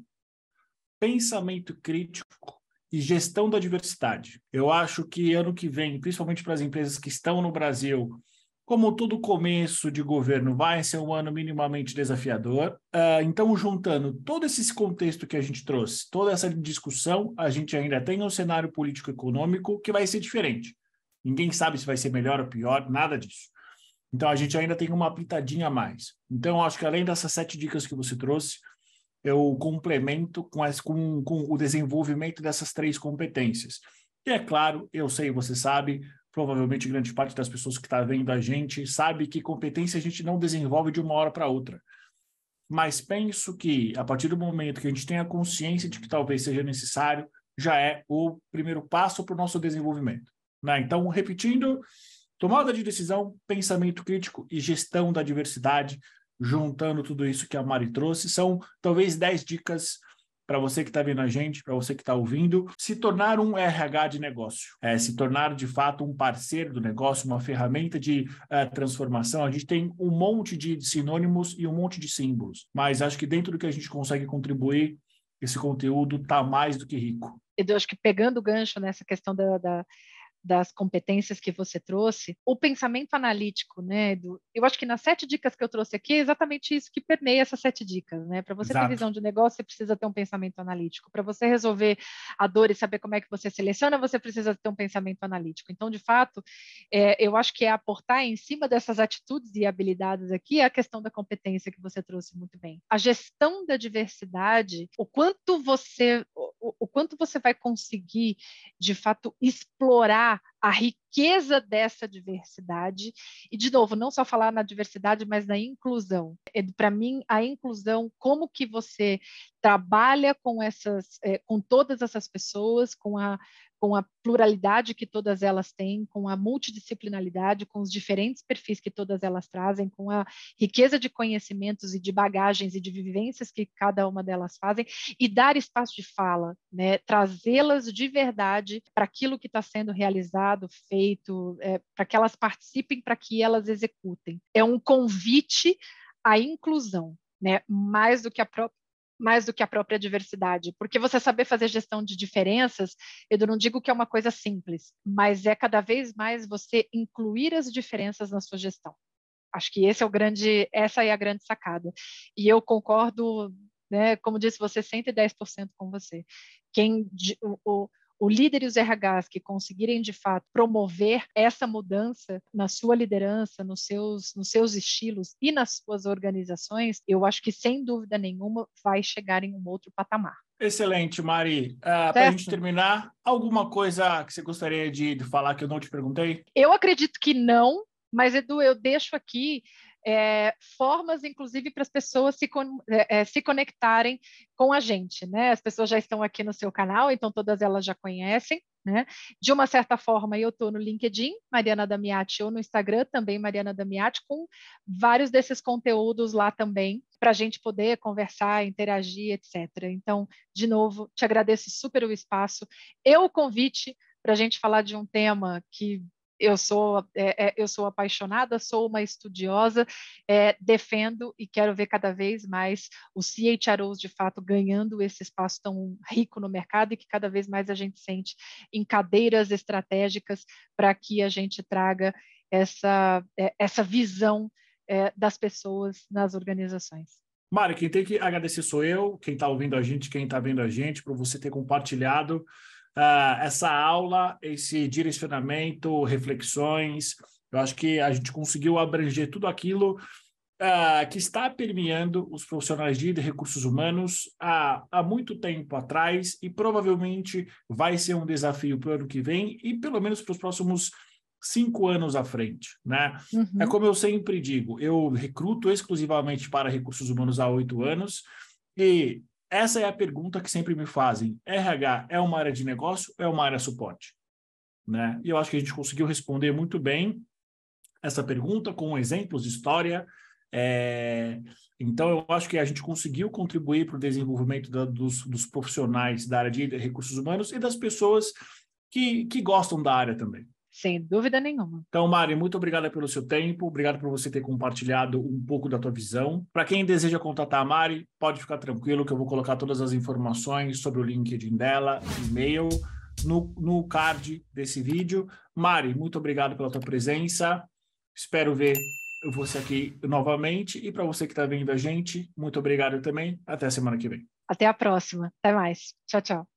pensamento crítico e gestão da diversidade. Eu acho que ano que vem, principalmente para as empresas que estão no Brasil como todo começo de governo vai ser um ano minimamente desafiador, uh, então, juntando todo esse contexto que a gente trouxe, toda essa discussão, a gente ainda tem um cenário político-econômico que vai ser diferente. Ninguém sabe se vai ser melhor ou pior, nada disso. Então, a gente ainda tem uma pitadinha a mais. Então, acho que além dessas sete dicas que você trouxe, eu complemento com, as, com, com o desenvolvimento dessas três competências. E é claro, eu sei, você sabe, provavelmente grande parte das pessoas que está vendo a gente sabe que competência a gente não desenvolve de uma hora para outra. Mas penso que, a partir do momento que a gente tem a consciência de que talvez seja necessário, já é o primeiro passo para o nosso desenvolvimento. Né? Então, repetindo, tomada de decisão, pensamento crítico e gestão da diversidade, juntando tudo isso que a Mari trouxe, são talvez 10 dicas para você que está vendo a gente, para você que está ouvindo, se tornar um RH de negócio, é, se tornar de fato um parceiro do negócio, uma ferramenta de uh, transformação. A gente tem um monte de sinônimos e um monte de símbolos, mas acho que dentro do que a gente consegue contribuir esse conteúdo está mais do que rico. Eu acho que pegando o gancho nessa questão da, da das competências que você trouxe, o pensamento analítico, né? Do, eu acho que nas sete dicas que eu trouxe aqui é exatamente isso que permeia essas sete dicas, né? Para você Exato. ter visão de negócio, você precisa ter um pensamento analítico. Para você resolver a dor e saber como é que você seleciona, você precisa ter um pensamento analítico. Então, de fato, é, eu acho que é aportar em cima dessas atitudes e habilidades aqui a questão da competência que você trouxe muito bem. A gestão da diversidade, o quanto você, o, o quanto você vai conseguir, de fato, explorar ah, a riqueza dessa diversidade. E, de novo, não só falar na diversidade, mas na inclusão. É, Para mim, a inclusão, como que você trabalha com essas, é, com todas essas pessoas, com a com a pluralidade que todas elas têm, com a multidisciplinaridade, com os diferentes perfis que todas elas trazem, com a riqueza de conhecimentos e de bagagens e de vivências que cada uma delas fazem, e dar espaço de fala, né? trazê-las de verdade para aquilo que está sendo realizado, feito, é, para que elas participem, para que elas executem. É um convite à inclusão, né? mais do que a própria mais do que a própria diversidade, porque você saber fazer gestão de diferenças, eu não digo que é uma coisa simples, mas é cada vez mais você incluir as diferenças na sua gestão. Acho que esse é o grande, essa é a grande sacada. E eu concordo, né, como disse você, 110% com você. Quem o líder e os RHs que conseguirem de fato promover essa mudança na sua liderança, nos seus, nos seus estilos e nas suas organizações, eu acho que sem dúvida nenhuma vai chegar em um outro patamar. Excelente, Mari. Uh, Para a gente terminar, alguma coisa que você gostaria de, de falar que eu não te perguntei? Eu acredito que não, mas Edu, eu deixo aqui é, formas, inclusive, para as pessoas se, é, é, se conectarem com a gente. Né? As pessoas já estão aqui no seu canal, então todas elas já conhecem. Né? De uma certa forma, eu estou no LinkedIn, Mariana Damiati, ou no Instagram, também Mariana Damiati, com vários desses conteúdos lá também, para a gente poder conversar, interagir, etc. Então, de novo, te agradeço super o espaço. Eu o convite para a gente falar de um tema que eu sou, é, eu sou apaixonada, sou uma estudiosa, é, defendo e quero ver cada vez mais os CHROs de fato ganhando esse espaço tão rico no mercado e que cada vez mais a gente sente em cadeiras estratégicas para que a gente traga essa, essa visão é, das pessoas nas organizações. Mari, quem tem que agradecer sou eu, quem está ouvindo a gente, quem está vendo a gente, por você ter compartilhado uh, essa aula, esse direcionamento, reflexões. Eu acho que a gente conseguiu abranger tudo aquilo uh, que está permeando os profissionais de recursos humanos há, há muito tempo atrás e provavelmente vai ser um desafio para o ano que vem e pelo menos para os próximos cinco anos à frente, né? Uhum. É como eu sempre digo, eu recruto exclusivamente para recursos humanos há oito anos e essa é a pergunta que sempre me fazem. RH é uma área de negócio ou é uma área suporte? Né? E eu acho que a gente conseguiu responder muito bem essa pergunta com exemplos de história. É... Então, eu acho que a gente conseguiu contribuir para o desenvolvimento da, dos, dos, profissionais da área de recursos humanos e das pessoas que, que gostam da área também. Sem dúvida nenhuma. Então, Mari, muito obrigada pelo seu tempo, obrigado por você ter compartilhado um pouco da tua visão. Para quem deseja contatar a Mari, pode ficar tranquilo que eu vou colocar todas as informações sobre o LinkedIn dela, e-mail, no, no card desse vídeo. Mari, muito obrigado pela tua presença. Espero ver você aqui novamente. E para você que está vendo a gente, muito obrigado também. Até a semana que vem. Até a próxima. Até mais. Tchau, tchau.